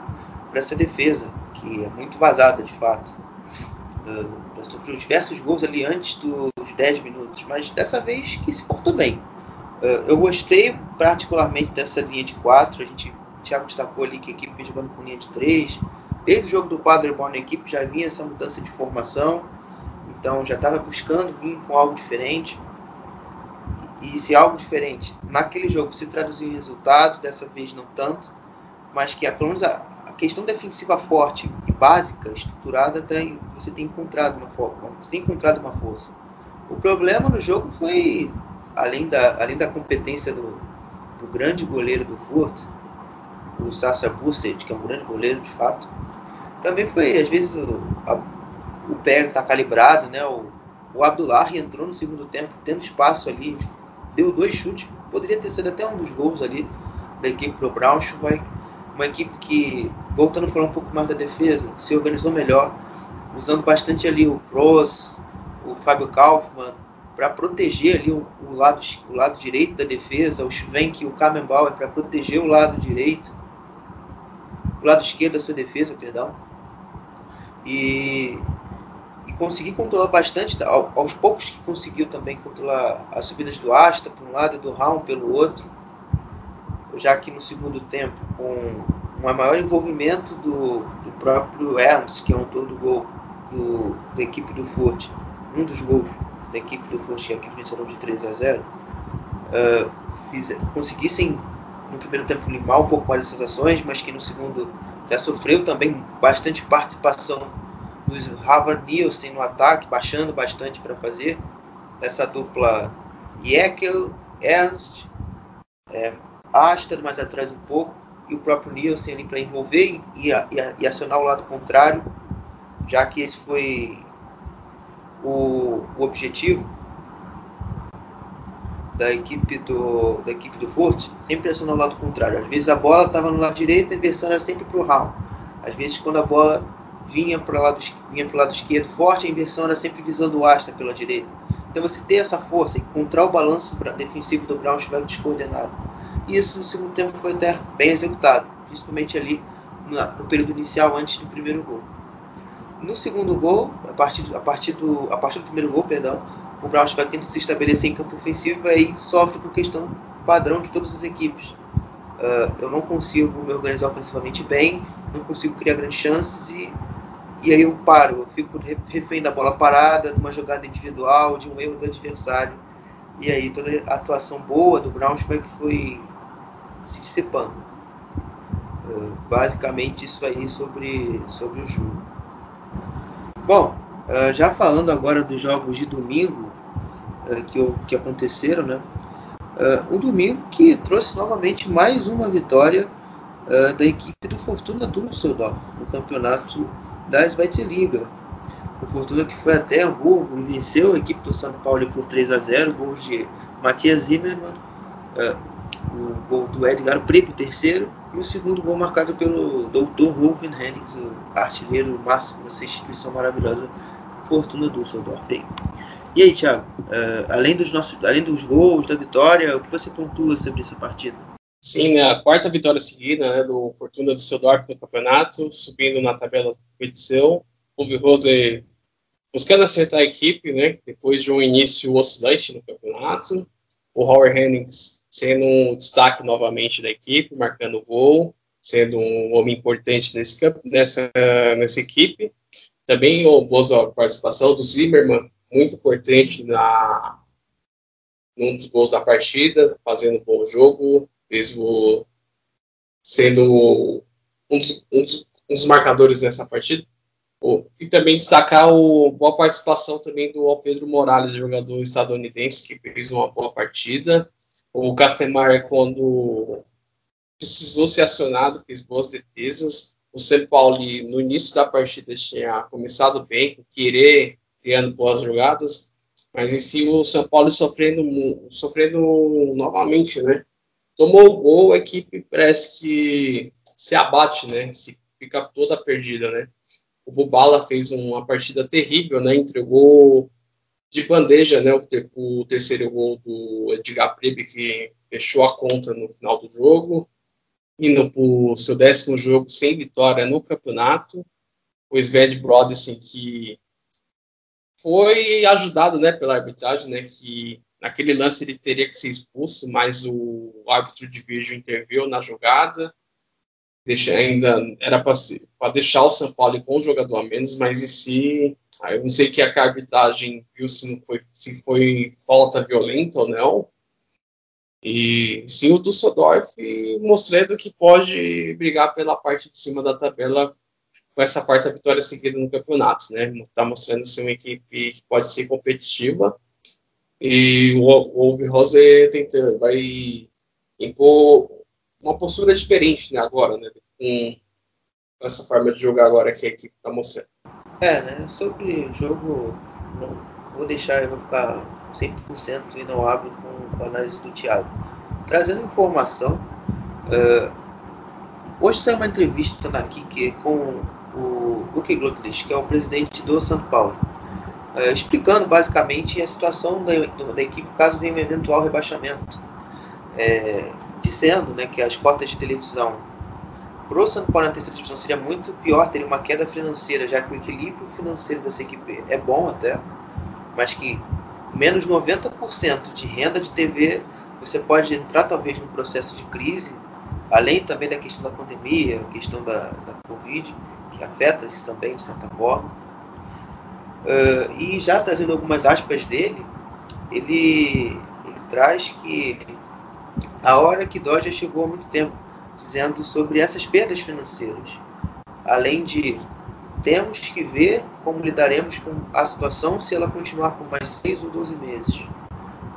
para essa defesa, que é muito vazada de fato. Uh, sofreu diversos gols ali antes dos 10 minutos, mas dessa vez que se portou bem. Uh, eu gostei particularmente dessa linha de 4. A gente, o Thiago destacou ali que a equipe jogando com linha de 3. Desde o jogo do quadribol na equipe já vinha essa mudança de formação. Então já estava buscando vir com algo diferente. E se algo diferente naquele jogo se traduzir em resultado, dessa vez não tanto, mas que pelo menos a, a questão defensiva forte e básica, estruturada, tem, você tem encontrado uma você tem encontrado uma força. O problema no jogo foi além da, além da competência do, do grande goleiro do Furt, o Sasha Busset, que é um grande goleiro de fato, também foi, às vezes, o, a, o pé está calibrado, né? O, o Abdullah entrou no segundo tempo, tendo espaço ali, deu dois chutes, poderia ter sido até um dos gols ali da equipe do Braunschweig, uma equipe que, voltando a falar um pouco mais da defesa, se organizou melhor, usando bastante ali o Kroos, o Fábio Kaufmann, para proteger ali o, o, lado, o lado direito da defesa, o Schwenk e o Kamenbauer para proteger o lado direito, o lado esquerdo da sua defesa, perdão. E, e conseguir controlar bastante, aos poucos que conseguiu também controlar as subidas do Asta por um lado e do Raum pelo outro, já que no segundo tempo, com um maior envolvimento do, do próprio Ernst, que é o autor do gol do, da equipe do Furt, um dos gols da equipe do Fluxinha que venceram de 3 a 0 uh, conseguissem no primeiro tempo limar um pouco mais as ações, mas que no segundo já sofreu também bastante participação dos Harvard Nielsen no ataque, baixando bastante para fazer. Essa dupla Jekyll, Ernst, é, Asta mais atrás um pouco, e o próprio Nielsen ali para envolver e, e, e acionar o lado contrário, já que esse foi o, o objetivo da equipe do da equipe do Fort sempre acionar o lado contrário. Às vezes a bola estava no lado direito, a inversão era sempre para o Raul. Às vezes quando a bola vinha para o lado vinha lado esquerdo forte, a inversão era sempre visando o Asta pela direita. Então você ter essa força, encontrar o balanço defensivo do Braunschweig descoordenado. E isso no segundo tempo foi até bem executado, principalmente ali no período inicial antes do primeiro gol. No segundo gol, a partir, a partir, do, a partir do primeiro gol, perdão, o Braunschweig tenta se estabelecer em campo ofensivo e aí sofre com questão padrão de todas as equipes. Uh, eu não consigo me organizar ofensivamente bem, não consigo criar grandes chances e, e aí eu paro, eu fico refém da bola parada, de uma jogada individual, de um erro do adversário. E aí toda a atuação boa do Braunschweig foi se dissipando. Uh, basicamente isso aí sobre, sobre o jogo. Bom, uh, já falando agora dos jogos de domingo uh, que, aconteceram, né? Uh, um domingo que trouxe novamente mais uma vitória da equipe do Fortuna Düsseldorf no campeonato da Zweite Liga. O Fortuna que foi até Hamburgo e venceu a equipe do São Paulo por 3 a 0, gols de Matias Zimmermann, o gol do Edgar Preto, terceiro, e o segundo gol marcado pelo Dr. Wolfen Hennings, o artilheiro máximo dessa instituição maravilhosa, Fortuna Düsseldorf. E aí, Thiago, uh, além, dos nossos, além dos gols, da vitória, o que você pontua sobre essa partida? Sim, a quarta vitória seguida né, do Fortuna Düsseldorf no campeonato, subindo na tabela da competição. O Rose buscando acertar a equipe, né, depois de um início oscilante no campeonato. O Howard Hennings sendo um destaque novamente da equipe, marcando gol, sendo um homem importante nesse, nessa, nessa equipe. Também a boa participação do Zimmermann, muito importante na num dos gols da partida, fazendo um bom jogo, mesmo sendo um dos, um dos, um dos marcadores nessa partida. E também destacar a boa participação também do Alfredo Morales, jogador estadunidense, que fez uma boa partida. O Castemar, quando precisou ser acionado, fez boas defesas. O São Paulo, no início da partida, tinha começado bem, com querer, criando boas jogadas, mas em si o São Paulo sofrendo, sofrendo novamente, né? Tomou o gol, a equipe parece que se abate, né? Se fica toda perdida, né? O Bubala fez uma partida terrível, né? Entregou de bandeja, né, o, o terceiro gol do Edgar Pribe, que fechou a conta no final do jogo, indo para o seu décimo jogo sem vitória no campeonato. O Sved Brodesen, que foi ajudado né, pela arbitragem, né, que naquele lance ele teria que ser expulso, mas o árbitro de vídeo interveio na jogada deixa, ainda era para deixar o São Paulo com um jogador a menos, mas em si, eu não sei que a arbitragem viu se, não foi, se foi falta violenta ou não. E sim, o Dusseldorf mostrando que pode brigar pela parte de cima da tabela com essa quarta vitória seguida no campeonato, né? Está mostrando ser uma equipe que pode ser competitiva. E o, o tenta, vai impor uma postura diferente né, agora, né? Com essa forma de jogar agora que a equipe está mostrando. É, né? Sobre o jogo, não vou deixar, eu vou ficar 100% e não abro com, com a análise do Thiago. Trazendo informação, uh, hoje saiu uma entrevista na Kiki com o Luke Glutlich, que é o presidente do São Paulo, uh, explicando basicamente a situação da, da equipe caso venha um eventual rebaixamento. É, dizendo né, que as cotas de televisão para o São Paulo na terceira divisão seria muito pior, teria uma queda financeira, já que o equilíbrio financeiro dessa equipe é bom até, mas que menos 90% de renda de TV, você pode entrar talvez num processo de crise, além também da questão da pandemia, a questão da, da Covid, que afeta isso também de certa forma. Uh, e já trazendo algumas aspas dele, ele, ele traz que a hora que Dó já chegou há muito tempo, dizendo sobre essas perdas financeiras. Além de temos que ver como lidaremos com a situação se ela continuar por mais 6 ou 12 meses.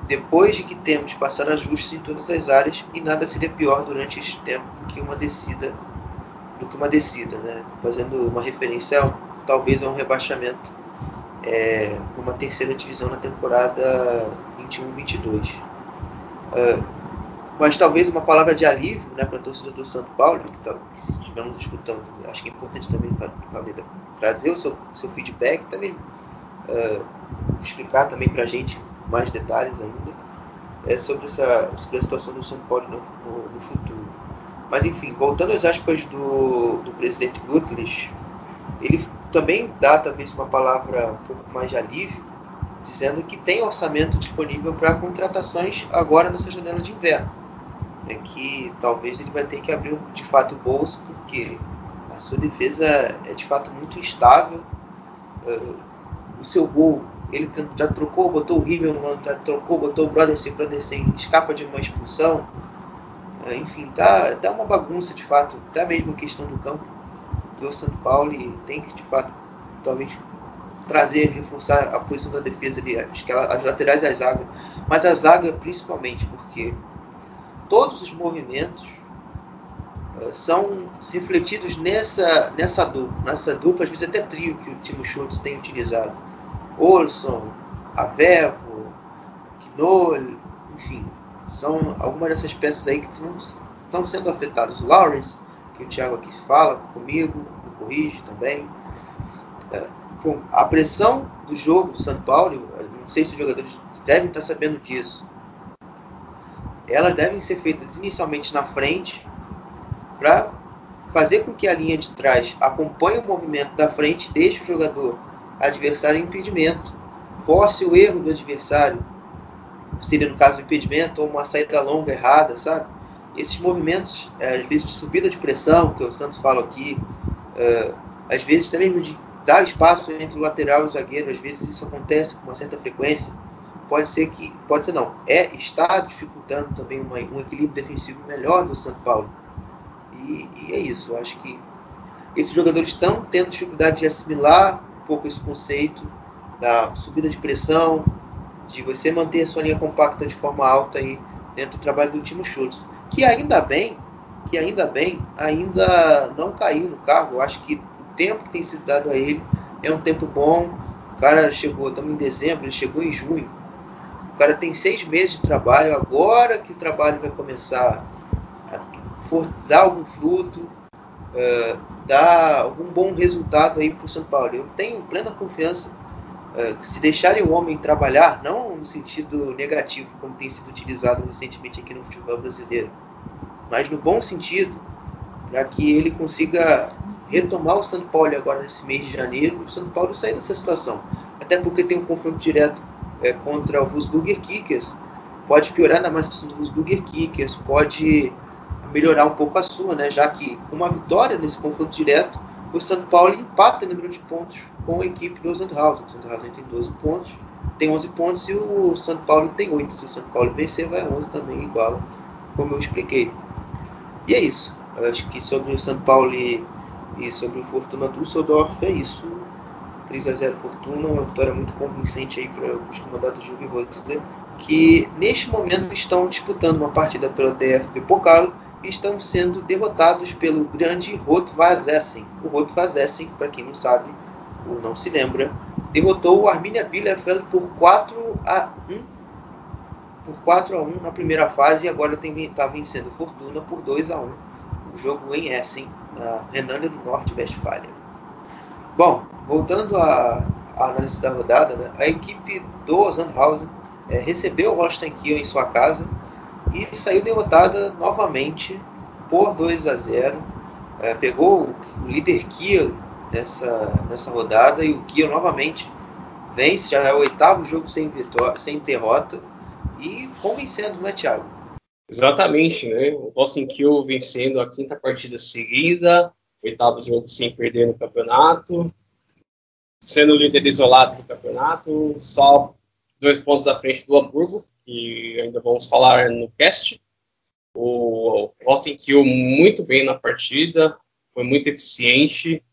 Depois de que temos passar ajustes em todas as áreas e nada seria pior durante este tempo do que uma descida, do que uma descida, né? Fazendo uma referência talvez a um rebaixamento é, uma terceira divisão na temporada 21-22. Uh, mas talvez uma palavra de alívio né, para a torcida do São Paulo, que, tá, que se estivermos escutando, acho que é importante também para trazer o seu, seu feedback, também uh, explicar também para a gente mais detalhes ainda é, sobre, essa, sobre a situação do São Paulo no, no, no futuro. Mas enfim, voltando às aspas do, do presidente Gutlich, ele também dá talvez uma palavra um pouco mais de alívio, dizendo que tem orçamento disponível para contratações agora nessa janela de inverno. É que talvez ele vai ter que abrir de fato o bolso, porque a sua defesa é de fato muito instável. Uh, o seu gol, ele já trocou, botou o Rimmel, já trocou, botou o Brodersen, Brodersen escapa de uma expulsão. Uh, enfim, tá, tá uma bagunça de fato, até mesmo a questão do campo do São Paulo e tem que de fato talvez trazer, reforçar a posição da defesa ali, as laterais e a zaga, mas a zaga principalmente porque todos os movimentos uh, são refletidos nessa, nessa dupla, nessa dupla, às vezes até trio que o Timo Schultz tem utilizado. Olson, Avevo, Knoll, enfim, são algumas dessas peças aí que estão, estão sendo afetadas. Lawrence, que o Thiago aqui fala comigo, me corrige também. Uh, a pressão do jogo do São Paulo, não sei se os jogadores devem estar sabendo disso, elas devem ser feitas inicialmente na frente para fazer com que a linha de trás acompanhe o movimento da frente, deixe o jogador adversário em impedimento, force o erro do adversário, seria no caso do impedimento ou uma saída longa errada, sabe? Esses movimentos, é, às vezes de subida de pressão, que o Santos fala aqui, é, às vezes também de dar espaço entre o lateral e o zagueiro, às vezes isso acontece com uma certa frequência pode ser que, pode ser não, é está dificultando também uma, um equilíbrio defensivo melhor do São Paulo. E, e, é isso, eu acho que esses jogadores estão tendo dificuldade de assimilar um pouco esse conceito da subida de pressão, de você manter a sua linha compacta de forma alta aí dentro do trabalho do Timo Schultz, que ainda bem, que ainda bem, ainda não caiu no cargo. Eu acho que o tempo que tem sido dado a ele é um tempo bom. O cara chegou, estamos em dezembro, ele chegou em junho o cara tem seis meses de trabalho, agora que o trabalho vai começar a for, dar algum fruto, uh, dar algum bom resultado aí para o São Paulo. Eu tenho plena confiança uh, que se deixarem o homem trabalhar, não no sentido negativo, como tem sido utilizado recentemente aqui no futebol brasileiro, mas no bom sentido, para que ele consiga retomar o São Paulo agora nesse mês de janeiro, o São Paulo sair dessa situação. Até porque tem um confronto direto é, contra o Wolfsburger Kickers pode piorar na mais do Wolfsburger Kickers, pode melhorar um pouco a sua, né? Já que com uma vitória nesse confronto direto, o São Paulo empata o número de pontos com a equipe do Sandhausen. O Sandhausen tem 12 pontos, tem 11 pontos e o São Paulo tem 8. Se o São Paulo vencer, vai a 11 também, igual como eu expliquei. E é isso. Eu acho que sobre o São Paulo e, e sobre o Fortuna Düsseldorf é isso. 3 a 0 Fortuna, uma vitória muito convincente aí para os comandados de Juve Rosler, que neste momento estão disputando uma partida pela DFB Pokal e estão sendo derrotados pelo grande Rot Vazessen. O Rot Vazessen, para quem não sabe ou não se lembra, derrotou o Arminia Bielefeld por 4 a 1 por 4 a 1 na primeira fase e agora está vencendo Fortuna por 2 a 1 o jogo em Essen, na Renânia do Norte-Westfália. Bom, voltando à, à, análise da rodada, né, a equipe do Sandhausen é, recebeu o Holstein Kiel em sua casa e saiu derrotada novamente por 2 a 0. É, pegou o líder Kiel nessa, nessa rodada e o Kiel novamente vence, já é o oitavo jogo sem, vitória, sem derrota e convencendo, né, Thiago? Exatamente, né? O Boston vencendo a quinta partida seguida, oitavo jogo sem perder no campeonato, sendo líder isolado do campeonato, só dois pontos à frente do Hamburgo, que ainda vamos falar no cast. O Austin Kiel muito bem na partida, foi muito eficiente.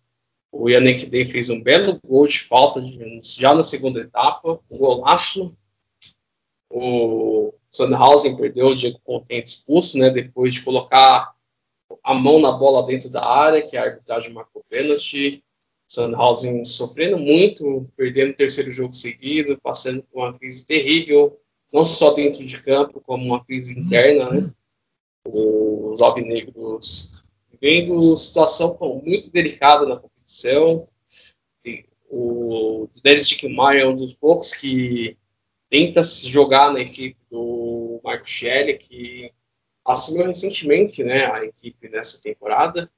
O Yannick Day fez um belo gol de falta de, já na segunda etapa, um golaço. O Sandhausen perdeu o Diego Contente expulso, né, depois de colocar a mão na bola dentro da área, que a arbitragem marcou pênalti. Sandhausen sofrendo muito, perdendo o terceiro jogo seguido, passando por uma crise terrível, não só dentro de campo, como uma crise interna, né? Os alvinegros vivendo situação muito delicada na competição. O Dennis Dickmeyer é um dos poucos que tenta se jogar na equipe do Marco Schelle, que assumiu recentemente né, a equipe nessa temporada.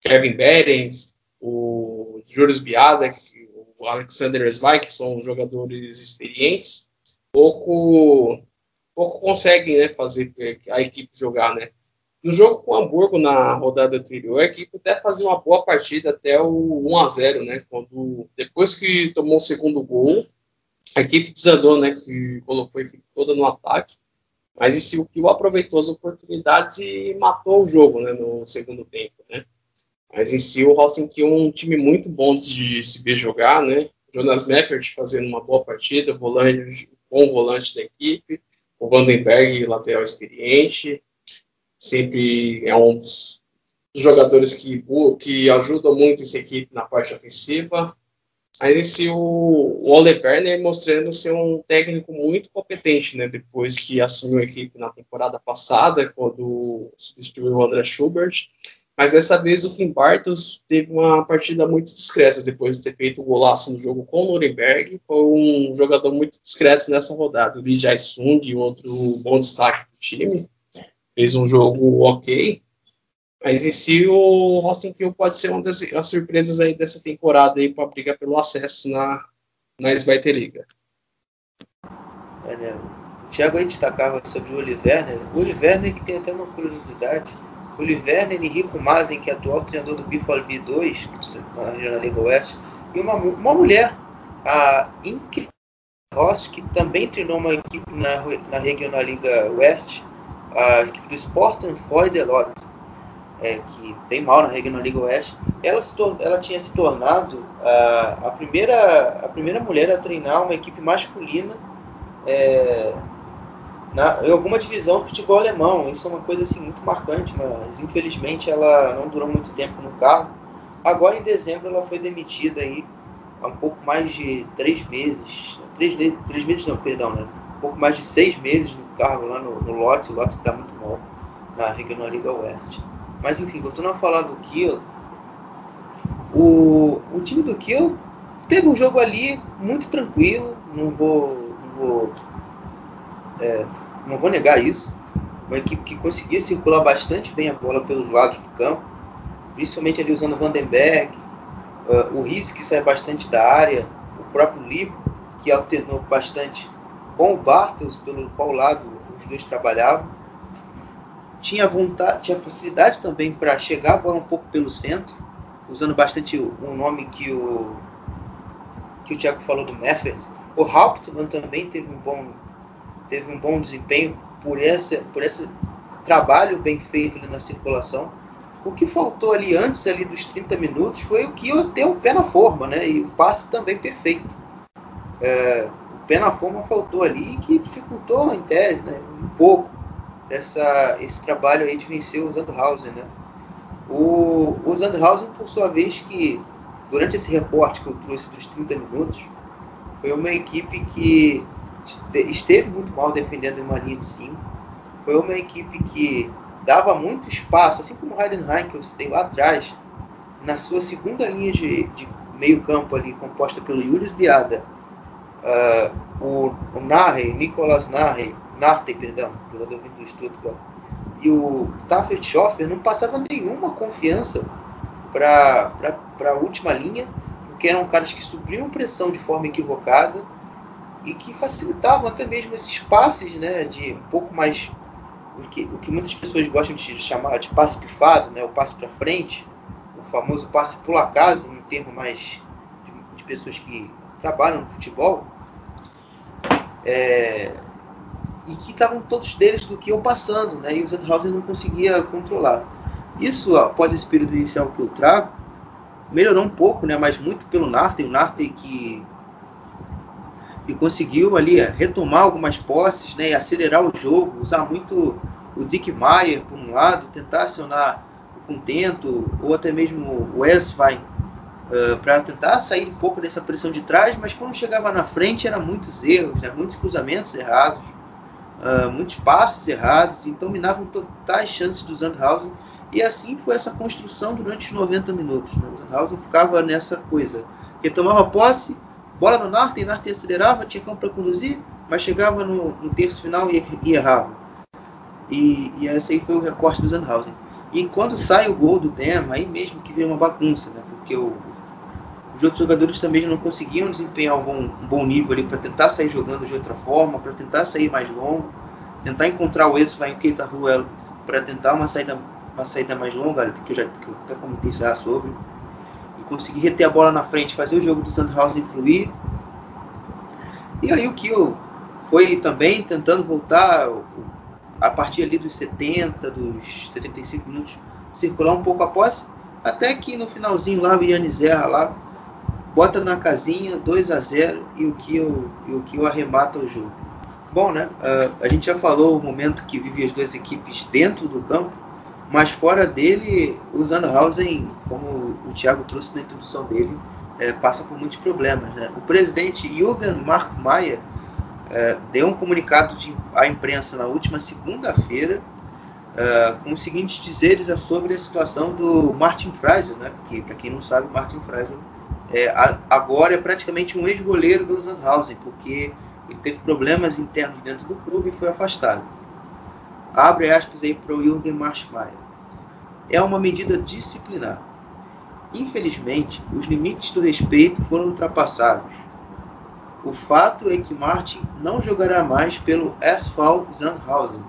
Kevin Behrens, o Julius Biada, o Alexander Zweig, que são jogadores experientes, pouco, pouco conseguem né, fazer a equipe jogar, né? No jogo com o Hamburgo, na rodada anterior, a equipe até fazia uma boa partida até o 1 a 0 né? Quando, depois que tomou o segundo gol, a equipe desandou, né? Que colocou a equipe toda no ataque. Mas o Kiel aproveitou as oportunidades e matou o jogo, né? No segundo tempo, né? Mas em si, o Rosting é um time muito bom de se ver jogar, né? Jonas Meckert fazendo uma boa partida, volante, bom volante da equipe, o Vandenberg, lateral experiente, sempre é um dos jogadores que, que ajudam muito essa equipe na parte ofensiva. Mas esse o, o Ole Werner mostrando ser um técnico muito competente, né? Depois que assumiu a equipe na temporada passada, quando substituiu o André Schubert. Mas dessa vez o Kim Bartos teve uma partida muito discreta depois de ter feito o golaço no jogo com o Nuremberg. Foi um jogador muito discreto nessa rodada. O Lee Jae-sung, outro bom destaque do time fez um jogo ok. Mas em si o Austin Kill pode ser uma das surpresas aí dessa temporada aí para brigar pelo acesso na, na Liga. É, né? Aí destacava sobre o Oliver, O Oliver que tem até uma curiosidade. O Oliver e Rico Mazen, que é atual treinador do Buffalo B2, na região da Liga Oeste, e uma, uma mulher, a Inke Ross, que também treinou uma equipe na, na Regional Liga Oeste, a equipe do Sporting Freudelot, é, que tem mal na Regional Liga Oeste, ela, se ela tinha se tornado a, a, primeira, a primeira mulher a treinar uma equipe masculina é, na, em alguma divisão do futebol alemão. Isso é uma coisa assim, muito marcante, mas infelizmente ela não durou muito tempo no cargo. Agora em dezembro ela foi demitida aí há um pouco mais de três meses. Três, três meses não, perdão, né? Um pouco mais de seis meses no cargo lá no, no Lotte, o Lotte está muito mal na Regional Liga Oeste. Mas enfim, voltando a falar do Kiel, o, o time do Kiel teve um jogo ali muito tranquilo, não vou, não vou, é, não vou negar isso. Uma equipe que conseguia circular bastante bem a bola pelos lados do campo, principalmente ali usando o Vandenberg, uh, o Riz que sai bastante da área, o próprio Lipo que alternou bastante com o Bartels, pelo qual lado os dois trabalhavam. Tinha vontade, tinha facilidade também para chegar a bola um pouco pelo centro, usando bastante um nome que o que o Thiago falou do Meffert. O Hauptmann também teve um bom teve um bom desempenho por esse por esse trabalho bem feito na circulação. O que faltou ali antes ali dos 30 minutos foi o que ter o pé na forma, né? E o passe também perfeito. É, pé na forma faltou ali que dificultou em tese, né, um pouco essa, esse trabalho aí de vencer o Sandhausen, né. O, o Sandhausen, por sua vez, que durante esse reporte que eu trouxe dos 30 minutos, foi uma equipe que esteve muito mal defendendo uma linha de 5. Foi uma equipe que dava muito espaço, assim como o Heidenheim, que eu citei lá atrás, na sua segunda linha de, de meio campo ali, composta pelo Julius Biada uh, o, o Narre, Nicolas Narre, Narte, perdão, jogador vindo do Stuttgart, e o Taffert Schoffer não passava nenhuma confiança para a última linha, porque eram caras que supriam pressão de forma equivocada e que facilitavam até mesmo esses passes né, de um pouco mais o que, o que muitas pessoas gostam de chamar de passe pifado, né, o passe para frente, o famoso passe pula casa, em termo mais de, de pessoas que trabalham no futebol, é, e que estavam todos deles do que iam passando, né? E o Sandhausen não conseguia controlar. Isso, após esse período inicial que eu trago, melhorou um pouco, né? Mas muito pelo Narten, o Narten que que conseguiu ali é, retomar algumas posses, né? E acelerar o jogo, usar muito o Dick Mayer por um lado, tentar acionar o Contento ou até mesmo o Eswein uh, para tentar sair um pouco dessa pressão de trás, mas quando chegava na frente eram muitos erros, né? muitos cruzamentos errados, uh, muitos passes errados, então minavam totais chances do Sandhausen. E assim foi essa construção durante os 90 minutos. Né? O Sandhausen ficava nessa coisa, que tomava posse, bola no Narten, Narten acelerava, tinha campo para conduzir, mas chegava no, no terço final e, e errava. E, e, esse aí foi o recorte do Sandhausen. E quando sai o gol do Dem, aí mesmo que vira uma bagunça, né? Porque o, os outros jogadores também não conseguiam desempenhar um bom, um bom nível ali para tentar sair jogando de outra forma, para tentar sair mais longo, tentar encontrar o eixo em Keita Ruel para tentar uma saída, uma saída mais longa, que eu já que eu até comentei já sobre, e conseguir reter a bola na frente, fazer o jogo do Sandhausen fluir. E aí o Kiel foi também tentando voltar a partir ali dos 70, dos 75 minutos, circular um pouco a posse, até que no finalzinho lá o Yannis Zerra lá bota na casinha 2 a 0 e o Kiel, e o Kiel arremata o jogo. Bom, né? Uh, a gente já falou o momento que vive as duas equipes dentro do campo, mas fora dele, o Sandhausen, como o Thiago trouxe na introdução dele, é, passa por muitos problemas. Né? O presidente Jürgen Markmeier é, deu um comunicado de, à imprensa na última segunda-feira é, com os seguintes dizeres sobre a situação do Martin Fraser, né? que para quem não sabe, Martin Fraser é, agora é praticamente um ex-goleiro do Sandhausen, porque ele teve problemas internos dentro do clube e foi afastado. Abre aspas aí para o Jürgen Marschmeier. É uma medida disciplinar. Infelizmente, os limites do respeito foram ultrapassados. O fato é que Martin não jogará mais pelo SV Sandhausen,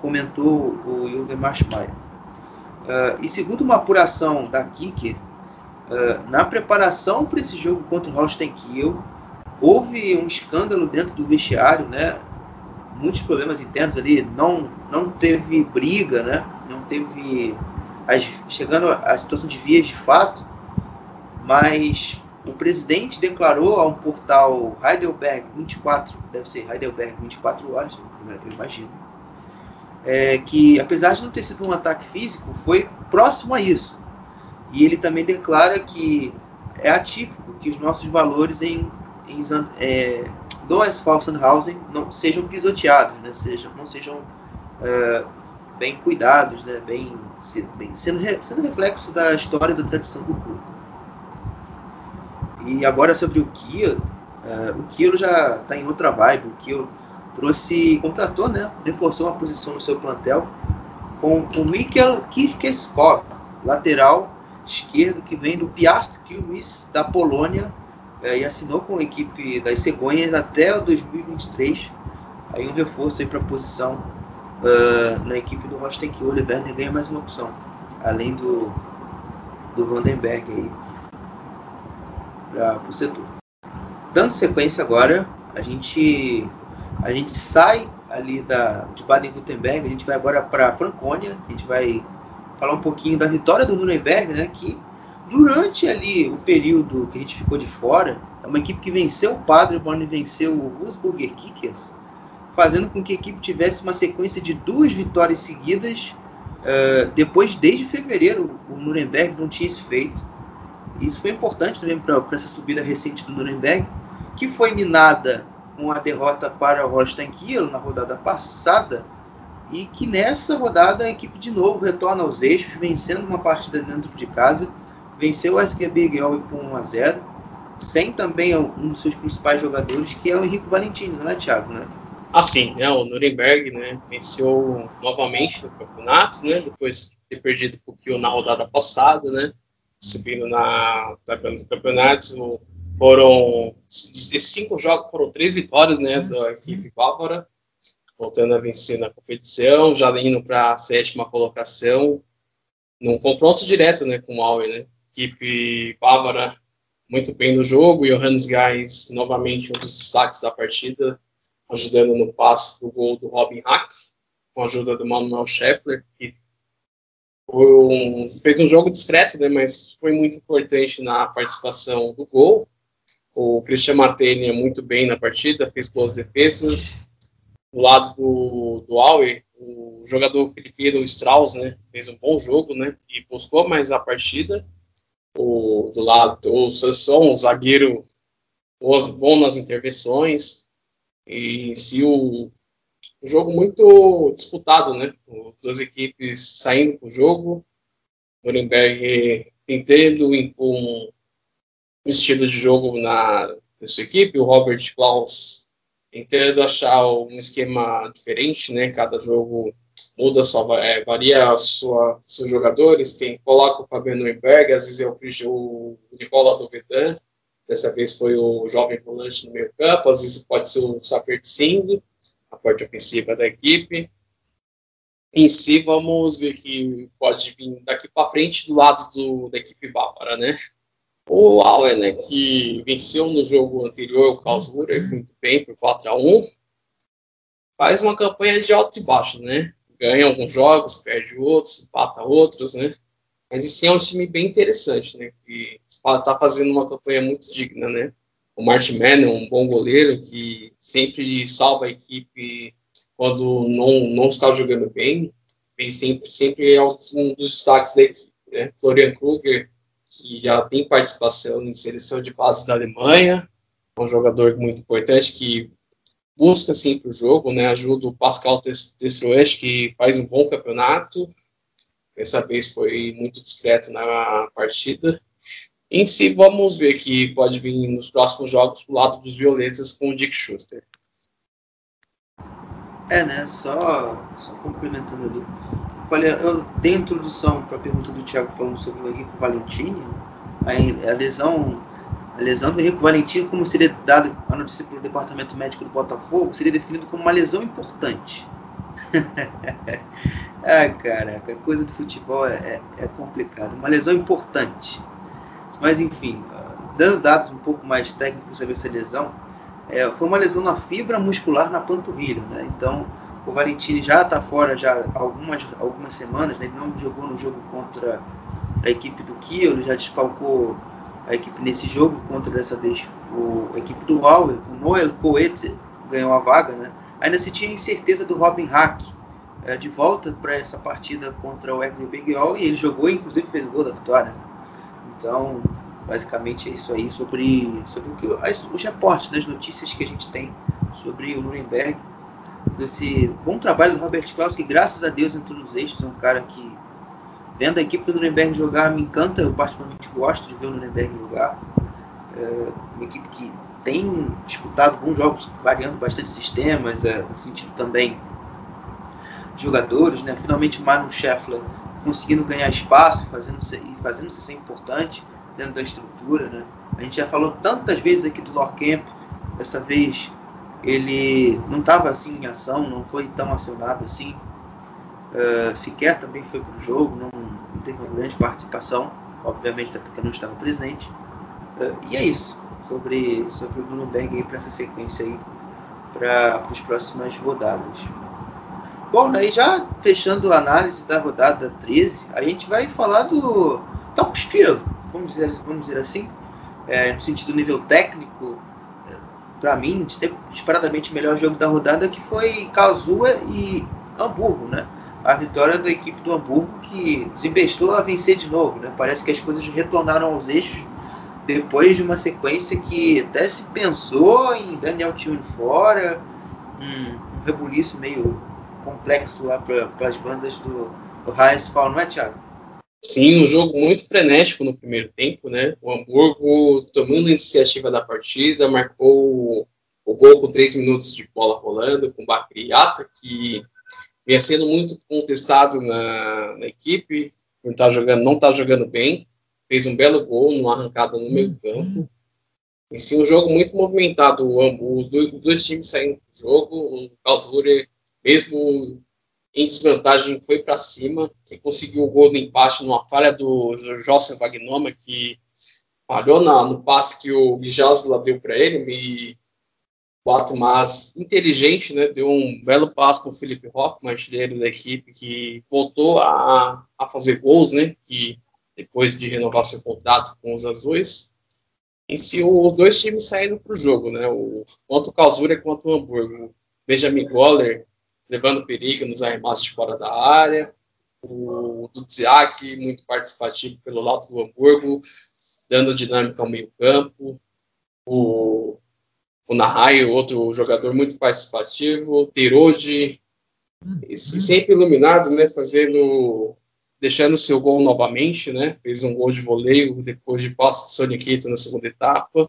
comentou o Jürgen Marschmeier. Uh, e segundo uma apuração da Kicker, uh, na preparação para esse jogo contra o Holstein Kiel, houve um escândalo dentro do vestiário, né? Muitos problemas internos ali, não não teve briga, né? Não teve as, chegando à situação de vias de fato, mas o presidente declarou a um portal Heidelberg 24, deve ser Heidelberg 24 horas, eu imagino, é, que apesar de não ter sido um ataque físico, foi próximo a isso. E ele também declara que é atípico que os nossos valores em, em é, do Asphalt Sandhausen não sejam pisoteados, né, sejam, não sejam é, bem cuidados, né, bem, bem sendo, sendo reflexo da história e da tradição do clube. E agora sobre o Kia, uh, o Kilo já está em outra vibe. O Kilo trouxe, contratou, né, reforçou uma posição no seu plantel com o Mikkel Kirkeskov, lateral esquerdo que vem do Piast da Polônia uh, e assinou com a equipe das Cegonhas até o 2023. Aí um reforço para a posição uh, na equipe do Rosten que o Oliver ganha mais uma opção, além do, do Vandenberg aí para o setor. Dando sequência agora, a gente a gente sai ali da, de Baden-Württemberg, a gente vai agora para Franconia, a gente vai falar um pouquinho da vitória do Nuremberg, né, que durante ali o período que a gente ficou de fora, é uma equipe que venceu o Paderborn e venceu o Wolfsburger Kickers, fazendo com que a equipe tivesse uma sequência de duas vitórias seguidas. Uh, depois, desde fevereiro, o Nuremberg não tinha isso feito. Isso foi importante também para essa subida recente do Nuremberg, que foi minada com a derrota para o Holstein Kiel na rodada passada, e que nessa rodada a equipe de novo retorna aos eixos, vencendo uma partida dentro de casa, venceu o SGB Gelb por 1 a 0, sem também um dos seus principais jogadores, que é o Henrique Valentini, não é, Thiago? Né? Assim, né, o Nuremberg né, venceu novamente no campeonato, né, depois de ter perdido um pouquinho na rodada passada, né, subindo na tabela dos campeonatos. Foram esses cinco jogos foram três vitórias, né, da equipe bávara, voltando a vencer na competição, já indo para a sétima colocação, num confronto direto, né, com o Auer, né, equipe bávara muito bem no jogo, Johannes Geis novamente um dos destaques da partida, ajudando no passe do gol do Robin Hack, com a ajuda do Manuel Scheffler, que um, fez um jogo discreto, né, mas foi muito importante na participação do gol. O Christian Martelli é muito bem na partida, fez boas defesas. Do lado do, do Auer, o jogador Felipe Strauss né, fez um bom jogo né, e buscou mais a partida. O, do lado o Sanson, o zagueiro bom nas intervenções. E se o um jogo muito disputado, né? Duas equipes saindo para o jogo, Nuremberg tentando um, um estilo de jogo na, na sua equipe, o Robert Klaus tentando achar um esquema diferente, né? Cada jogo muda só, é, varia a sua, seus jogadores, tem, coloca o Fabiano Enberg, às vezes é o, o Nicola Dovedan, dessa vez foi o jovem volante no meio campo, às vezes pode ser o Sapert Singh, a parte ofensiva da equipe. Em si, vamos ver que pode vir daqui para frente do lado do, da equipe bávara, né? O Auer, né, que venceu no jogo anterior o Karlsruhe muito bem por 4 a 1 faz uma campanha de altos e baixos, né? Ganha alguns jogos, perde outros, empata outros, né? Mas esse é um time bem interessante, né? Que está fazendo uma campanha muito digna, né? O Martin Mann é um bom goleiro que sempre salva a equipe quando não, não está jogando bem. Vem sempre, sempre é um dos destaques da equipe. Né? Florian Kruger, que já tem participação em seleção de base da Alemanha, é um jogador muito importante que busca sempre o jogo, né? ajuda o Pascal Testroes, que faz um bom campeonato. Dessa vez foi muito discreto na partida. Em si, vamos ver que pode vir nos próximos jogos do lado dos violetas com o Dick Schuster. É, né? Só, só complementando ali. Falei, eu dei introdução para a pergunta do Thiago falando sobre o Henrique Valentini. A, a, lesão, a lesão do Henrique Valentini, como seria dado a notícia pelo departamento médico do Botafogo, seria definido como uma lesão importante. ah, caraca, a coisa do futebol é, é, é complicado. Uma lesão importante. Mas enfim, dando dados um pouco mais técnicos sobre essa lesão, é, foi uma lesão na fibra muscular na panturrilha, né? Então o Valentini já está fora já algumas algumas semanas, né? ele não jogou no jogo contra a equipe do Kiel, ele já desfalcou a equipe nesse jogo contra dessa vez o, a equipe do Auer, o Noel Coetze ganhou a vaga, né? Ainda se tinha incerteza do Robin Hack é, de volta para essa partida contra o Exel Beguiol e ele jogou inclusive fez o gol da vitória. Né? Então, basicamente é isso aí sobre, sobre o que, as, os reportes das notícias que a gente tem sobre o Nuremberg. Desse bom trabalho do Robert Klaus, que graças a Deus entrou nos eixos. É um cara que, vendo a equipe do Nuremberg jogar, me encanta. Eu, particularmente, gosto de ver o Nuremberg jogar. É uma equipe que tem disputado bons jogos, variando bastante sistemas, é, no sentido também de jogadores. Né? Finalmente, Manu Scheffler conseguindo ganhar espaço fazendo e fazendo ser importante dentro da estrutura. Né? A gente já falou tantas vezes aqui do Lorcamp, dessa vez ele não estava assim em ação, não foi tão acionado assim. Uh, sequer também foi para o jogo, não, não, teve uma grande participação, obviamente até porque não estava presente. Uh, e é isso sobre, sobre o Nuremberg para essa sequência aí para as próximas rodadas. Bom, aí já fechando a análise da rodada 13, a gente vai falar do Top Spiel, vamos dizer, vamos dizer assim, é, no sentido nível técnico, é, para mim, disparadamente melhor jogo da rodada que foi Karlsruhe e Hamburgo, né? A vitória da equipe do Hamburgo que desembestou a vencer de novo, né? Parece que as coisas retornaram aos eixos depois de uma sequência que até se pensou em Daniel Thune fora, um, rebuliço meio complexo lá para as bandas do, do Fall, não é, Thiago? Sim, um jogo muito frenético no primeiro tempo, né? O Hamburgo tomando a iniciativa da partida, marcou o gol com três minutos de bola rolando, com o Bacriata, que vinha sendo muito contestado na, na equipe, por tá jogando, não estar tá jogando bem, fez um belo gol numa arrancada no meio campo. Em si, um jogo muito movimentado, os dois, os dois times saíram do jogo, o Karlsruhe mesmo em desvantagem, foi para cima e conseguiu o gol do empate numa falha do José Wagnoma, que falhou na, no passe que o Bijasla deu para ele, e o mais inteligente, né, deu um belo passe para o Felipe Rock, artilheiro da equipe, que voltou a, a fazer gols, né, que depois de renovar seu contrato com os azuis. Em si, os dois times saíram para o jogo, né, o, tanto o Calzura quanto o Hamburgo. Benjamin Goller levando perigo nos arremessos de fora da área. O Dudziak, muito participativo pelo lado do Hamburgo, dando dinâmica ao meio-campo. O, o Nahai, outro jogador muito participativo. O Terode, sempre iluminado, né, fazendo deixando seu gol novamente, né? Fez um gol de voleio depois de passe de Soniquito na segunda etapa.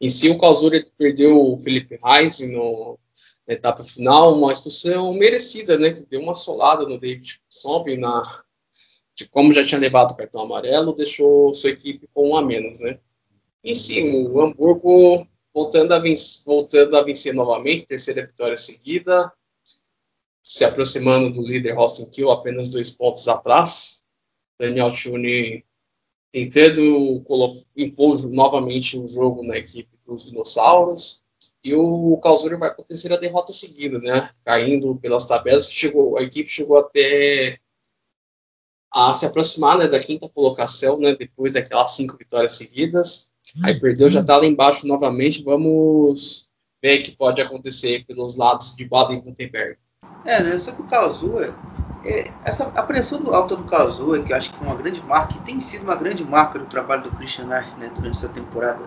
Em si, o Calzuri perdeu o Felipe Reis no, na etapa final, uma expulsão merecida, né? Que deu uma solada no David Sobe na de como já tinha levado o cartão amarelo, deixou sua equipe com um a menos, né? Em cima, o Hamburgo voltando a, vencer, voltando a vencer novamente, terceira vitória seguida, se aproximando do líder Austin Kill apenas dois pontos atrás. Daniel Tune tentando impor novamente o jogo na equipe dos dinossauros. E o Calzuri vai para a terceira derrota seguida, né? Caindo pelas tabelas, chegou, a equipe chegou até a se aproximar né, da quinta colocação, né? Depois daquelas cinco vitórias seguidas. Aí perdeu, já está lá embaixo novamente. Vamos ver o que pode acontecer pelos lados de Baden-Württemberg. É, né? Só que o Karlsruhe, é, essa, a pressão do, alta do Karlsruhe, que eu acho que foi uma grande marca, e tem sido uma grande marca do trabalho do Christian Arch, né, durante essa temporada,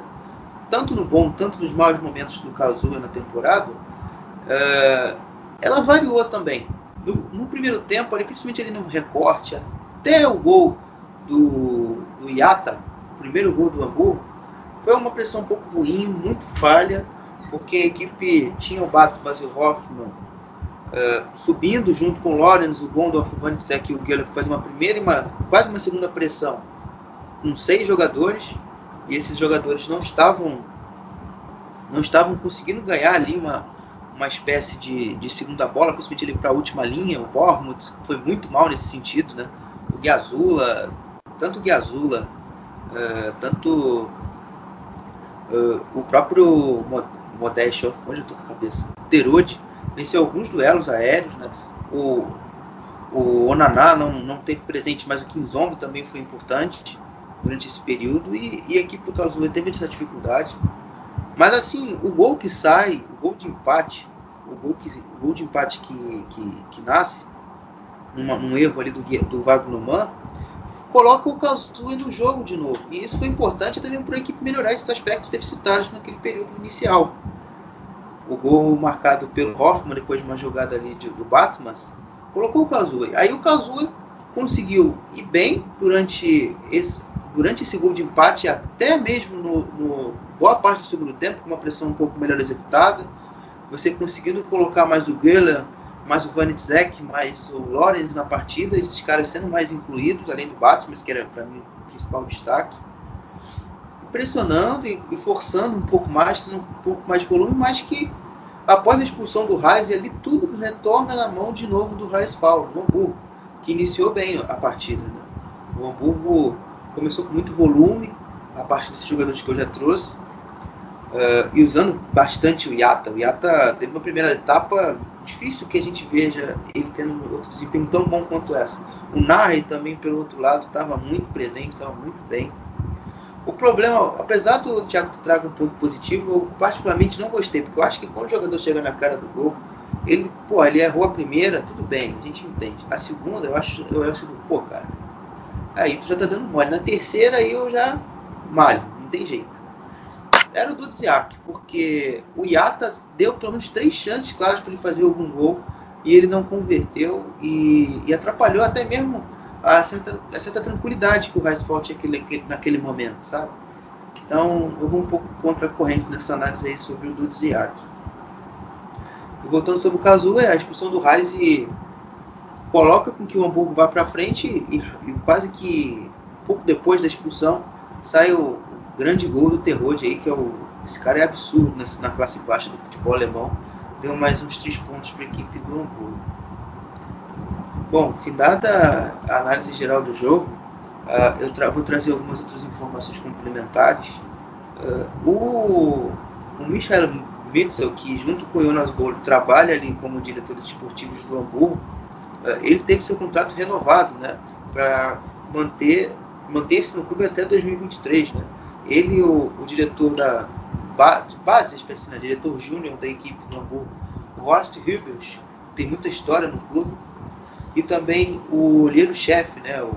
tanto no bom, tanto nos maus momentos do Karlsruhe na temporada, é, ela variou também. No, no, primeiro tempo, ali, principalmente ali no recorte, até o gol do, do Iata, o primeiro gol do Hamburgo, foi uma pressão um pouco ruim, muito falha, porque a equipe tinha o Batman e o Hoffman uh, subindo junto com o Lorenz, o Gondorf, o Vanicek e o Geller, que faz uma primeira e uma, quase uma segunda pressão com seis jogadores, e esses jogadores não estavam não estavam conseguindo ganhar ali uma, uma espécie de, de segunda bola, principalmente ali para a última linha, o Bormuth foi muito mal nesse sentido, né? O Guiazula, tanto o Guiazula, uh, tanto uh, o próprio Modeste, onde eu tô com a cabeça, Terode, venceu alguns duelos aéreos, né? O, o Onaná não, não teve presente, mas o Kinzombo também foi importante durante esse período e, e a equipe do Karlsruhe teve essa dificuldade. Mas assim, o gol que sai, o gol de empate, o gol, que, o gol de empate que, que, que nasce, num erro ali do, do Wagner Mann, coloca o Karlsruhe no jogo de novo. E isso foi importante também para a equipe melhorar esses aspectos deficitários naquele período inicial o gol marcado pelo Hoffman depois de uma jogada ali de, do Batman, colocou o Kazuya. Aí o Kazuya conseguiu ir bem durante esse, durante esse gol de empate, até mesmo no, no boa parte do segundo tempo, com uma pressão um pouco melhor executada. Você conseguindo colocar mais o Geller, mais o Vanitzek, mais o Lorenz na partida, esses caras sendo mais incluídos, além do Batman, que era para mim o principal destaque pressionando e, forçando um pouco mais, um pouco mais de volume, mas que após a expulsão do Reis, ali tudo retorna na mão de novo do Reis Paulo, do Hamburgo, que iniciou bem a partida. Né? O Hamburgo começou com muito volume, a parte desses jogadores que eu já trouxe, uh, e usando bastante o Yata. O Yata teve uma primeira etapa difícil que a gente veja ele tendo outro desempenho tão bom quanto essa. O Narre também, pelo outro lado, estava muito presente, estava muito bem. O problema, apesar do Thiago traga um ponto positivo, eu particularmente não gostei, porque eu acho que quando o jogador chega na cara do gol, ele, pô, ele errou a primeira, tudo bem, a gente entende. A segunda, eu acho, eu acho, pô, cara, aí tu já tá dando mole. Na terceira, aí eu já malho, não tem jeito. Era o Dudziak, porque o Yata deu pelo menos três chances claras para ele fazer algum gol e ele não converteu e, e atrapalhou até mesmo a certa, a certa tranquilidade que o Reisfall tinha naquele, naquele momento, sabe? Então, eu vou um pouco contra a corrente nessa análise aí sobre o Dudziak. E voltando sobre o Kazu, é a expulsão do Reis coloca com que o Hamburgo vá para frente e, e, quase que pouco depois da expulsão sai o grande gol do terror aí, que é o, esse cara é absurdo na classe baixa do futebol alemão. Deu mais uns três pontos para a equipe do Hamburgo. Bom, findada a análise geral do jogo, uh, eu tra vou trazer algumas outras informações complementares. Uh, o, o Michael Witzel, que junto com o Jonas Bolo trabalha ali como diretor esportivos do Hamburgo, uh, ele teve seu contrato renovado né, para manter manter-se no clube até 2023. Né? Ele, o, o diretor da de base, espécie, né, diretor júnior da equipe do Hamburgo, Horst Hübels, tem muita história no clube, e também o olheiro-chefe, né, o,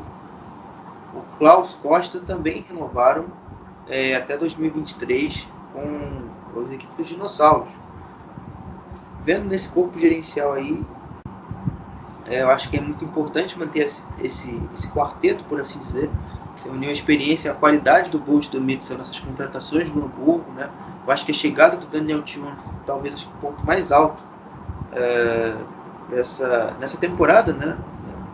o, Klaus Costa, também renovaram é, até 2023 com as equipes dos dinossauros. Vendo nesse corpo gerencial aí, é, eu acho que é muito importante manter esse, esse, esse quarteto, por assim dizer, você uniu a experiência, a qualidade do Bolt do Mitchell nessas contratações do Hamburgo, né? Eu acho que a chegada do Daniel Tillman talvez o ponto mais alto é, nessa, nessa temporada, né?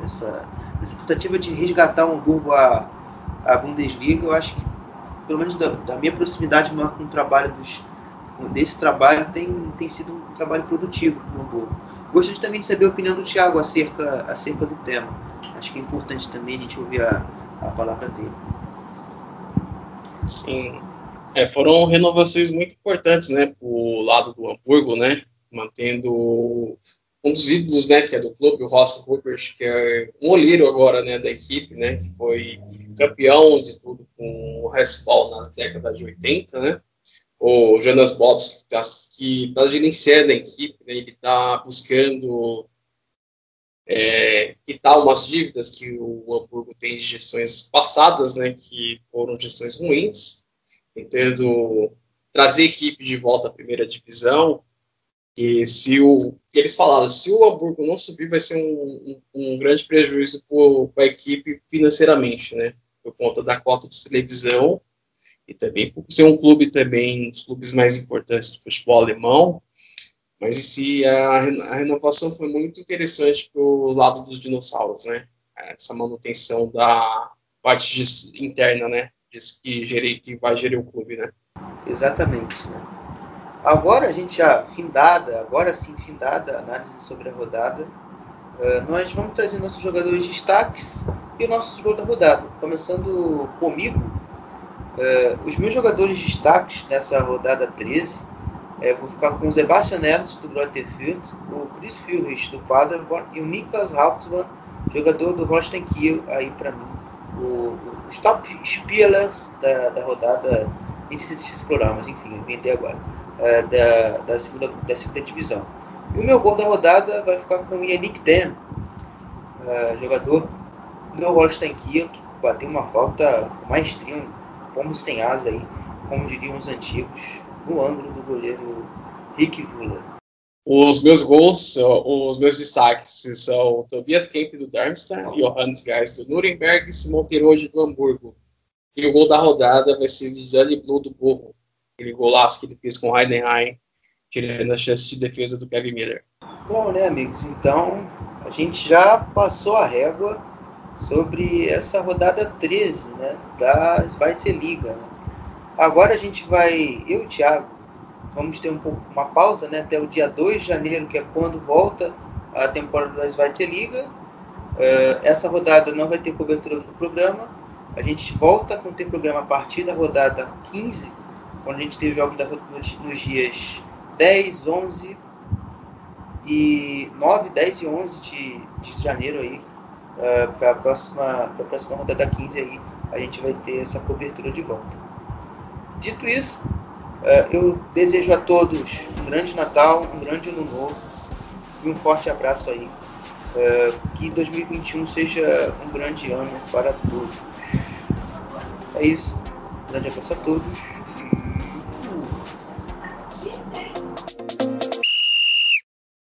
Nessa, nessa tentativa de resgatar o Hamburgo à, à Bundesliga, eu acho que, pelo menos da, da minha proximidade maior com o trabalho dos, desse trabalho, tem, tem sido um trabalho produtivo para o Hamburgo. Gostaria também de saber a opinião do Thiago acerca, acerca do tema. Acho que é importante também a gente ouvir a, a palavra dele. Sim. É, foram renovações muito importantes, né, para o lado do Hamburgo, né, mantendo um dos ídolos, né, que é do clube, o Ross Rupert, que é um olheiro agora, né, da equipe, né, que foi campeão de tudo com o Respal nas décadas de 80, né, o Jonas Bottas, que está tá gerenciando a equipe, né, ele está buscando é, quitar umas dívidas que o Hamburgo tem de gestões passadas, né, que foram gestões ruins, tentando trazer a equipe de volta à primeira divisão, que se o que eles falaram, se o Hamburgo não subir, vai ser um, um, um grande prejuízo para a equipe financeiramente, né, por conta da cota de televisão e também por ser um clube também um dos clubes mais importantes do futebol alemão. Mas se a, a renovação foi muito interessante para o lado dos dinossauros, né? Essa manutenção da parte de, interna, né? Diz que, gerei, que vai gerir o clube, né? Exatamente, né? Agora a gente já findada, agora sim findada a análise sobre a rodada, uh, nós vamos trazer nossos jogadores de destaques e o nosso jogo da rodada. Começando comigo, uh, os meus jogadores de destaques nessa rodada 13 é, vou ficar com o Sebastian Ernst do Greuther o Chris Führich do Paderborn e o Niklas Hauptmann, jogador do Holstein Kiel, aí para mim, o, os top spielers da, da rodada, nem sei se existe esse programa, mas enfim, inventei agora, é, da, da, segunda, da segunda divisão. E o meu gol da rodada vai ficar com o Yannick Dem, uh, jogador do Holstein Kiel, que bateu uma falta com maestria, um pombo sem asa aí, como diriam os antigos, no ângulo do goleiro Rick Vula. Os meus gols, os meus destaques são Tobias Kemp do Darmstadt, Johannes Geis do Nuremberg e Simon Teroge do Hamburgo. E o gol da rodada vai ser de Zane Blue do Burro. Aquele golaço que ele fez com Heidenheim, tirando a chance de defesa do Kevin Miller. Bom, né, amigos? Então, a gente já passou a régua sobre essa rodada 13 né, da Schweizer Liga. Né? Agora a gente vai, eu e o Thiago, vamos ter um pouco uma pausa né, até o dia 2 de janeiro, que é quando volta a temporada da Schweizer Liga. Uh, essa rodada não vai ter cobertura do programa. A gente volta com ter programa a partir da rodada 15, quando a gente tem os jogos da, nos, nos dias 10, 11 e 9, 10 e 11 de, de janeiro aí. Uh, para a próxima, próxima rodada 15 aí, a gente vai ter essa cobertura de volta. Dito isso, é, eu desejo a todos um grande Natal, um grande Ano Novo e um forte abraço aí. É, que 2021 seja um grande ano para todos. É isso. Um grande abraço a todos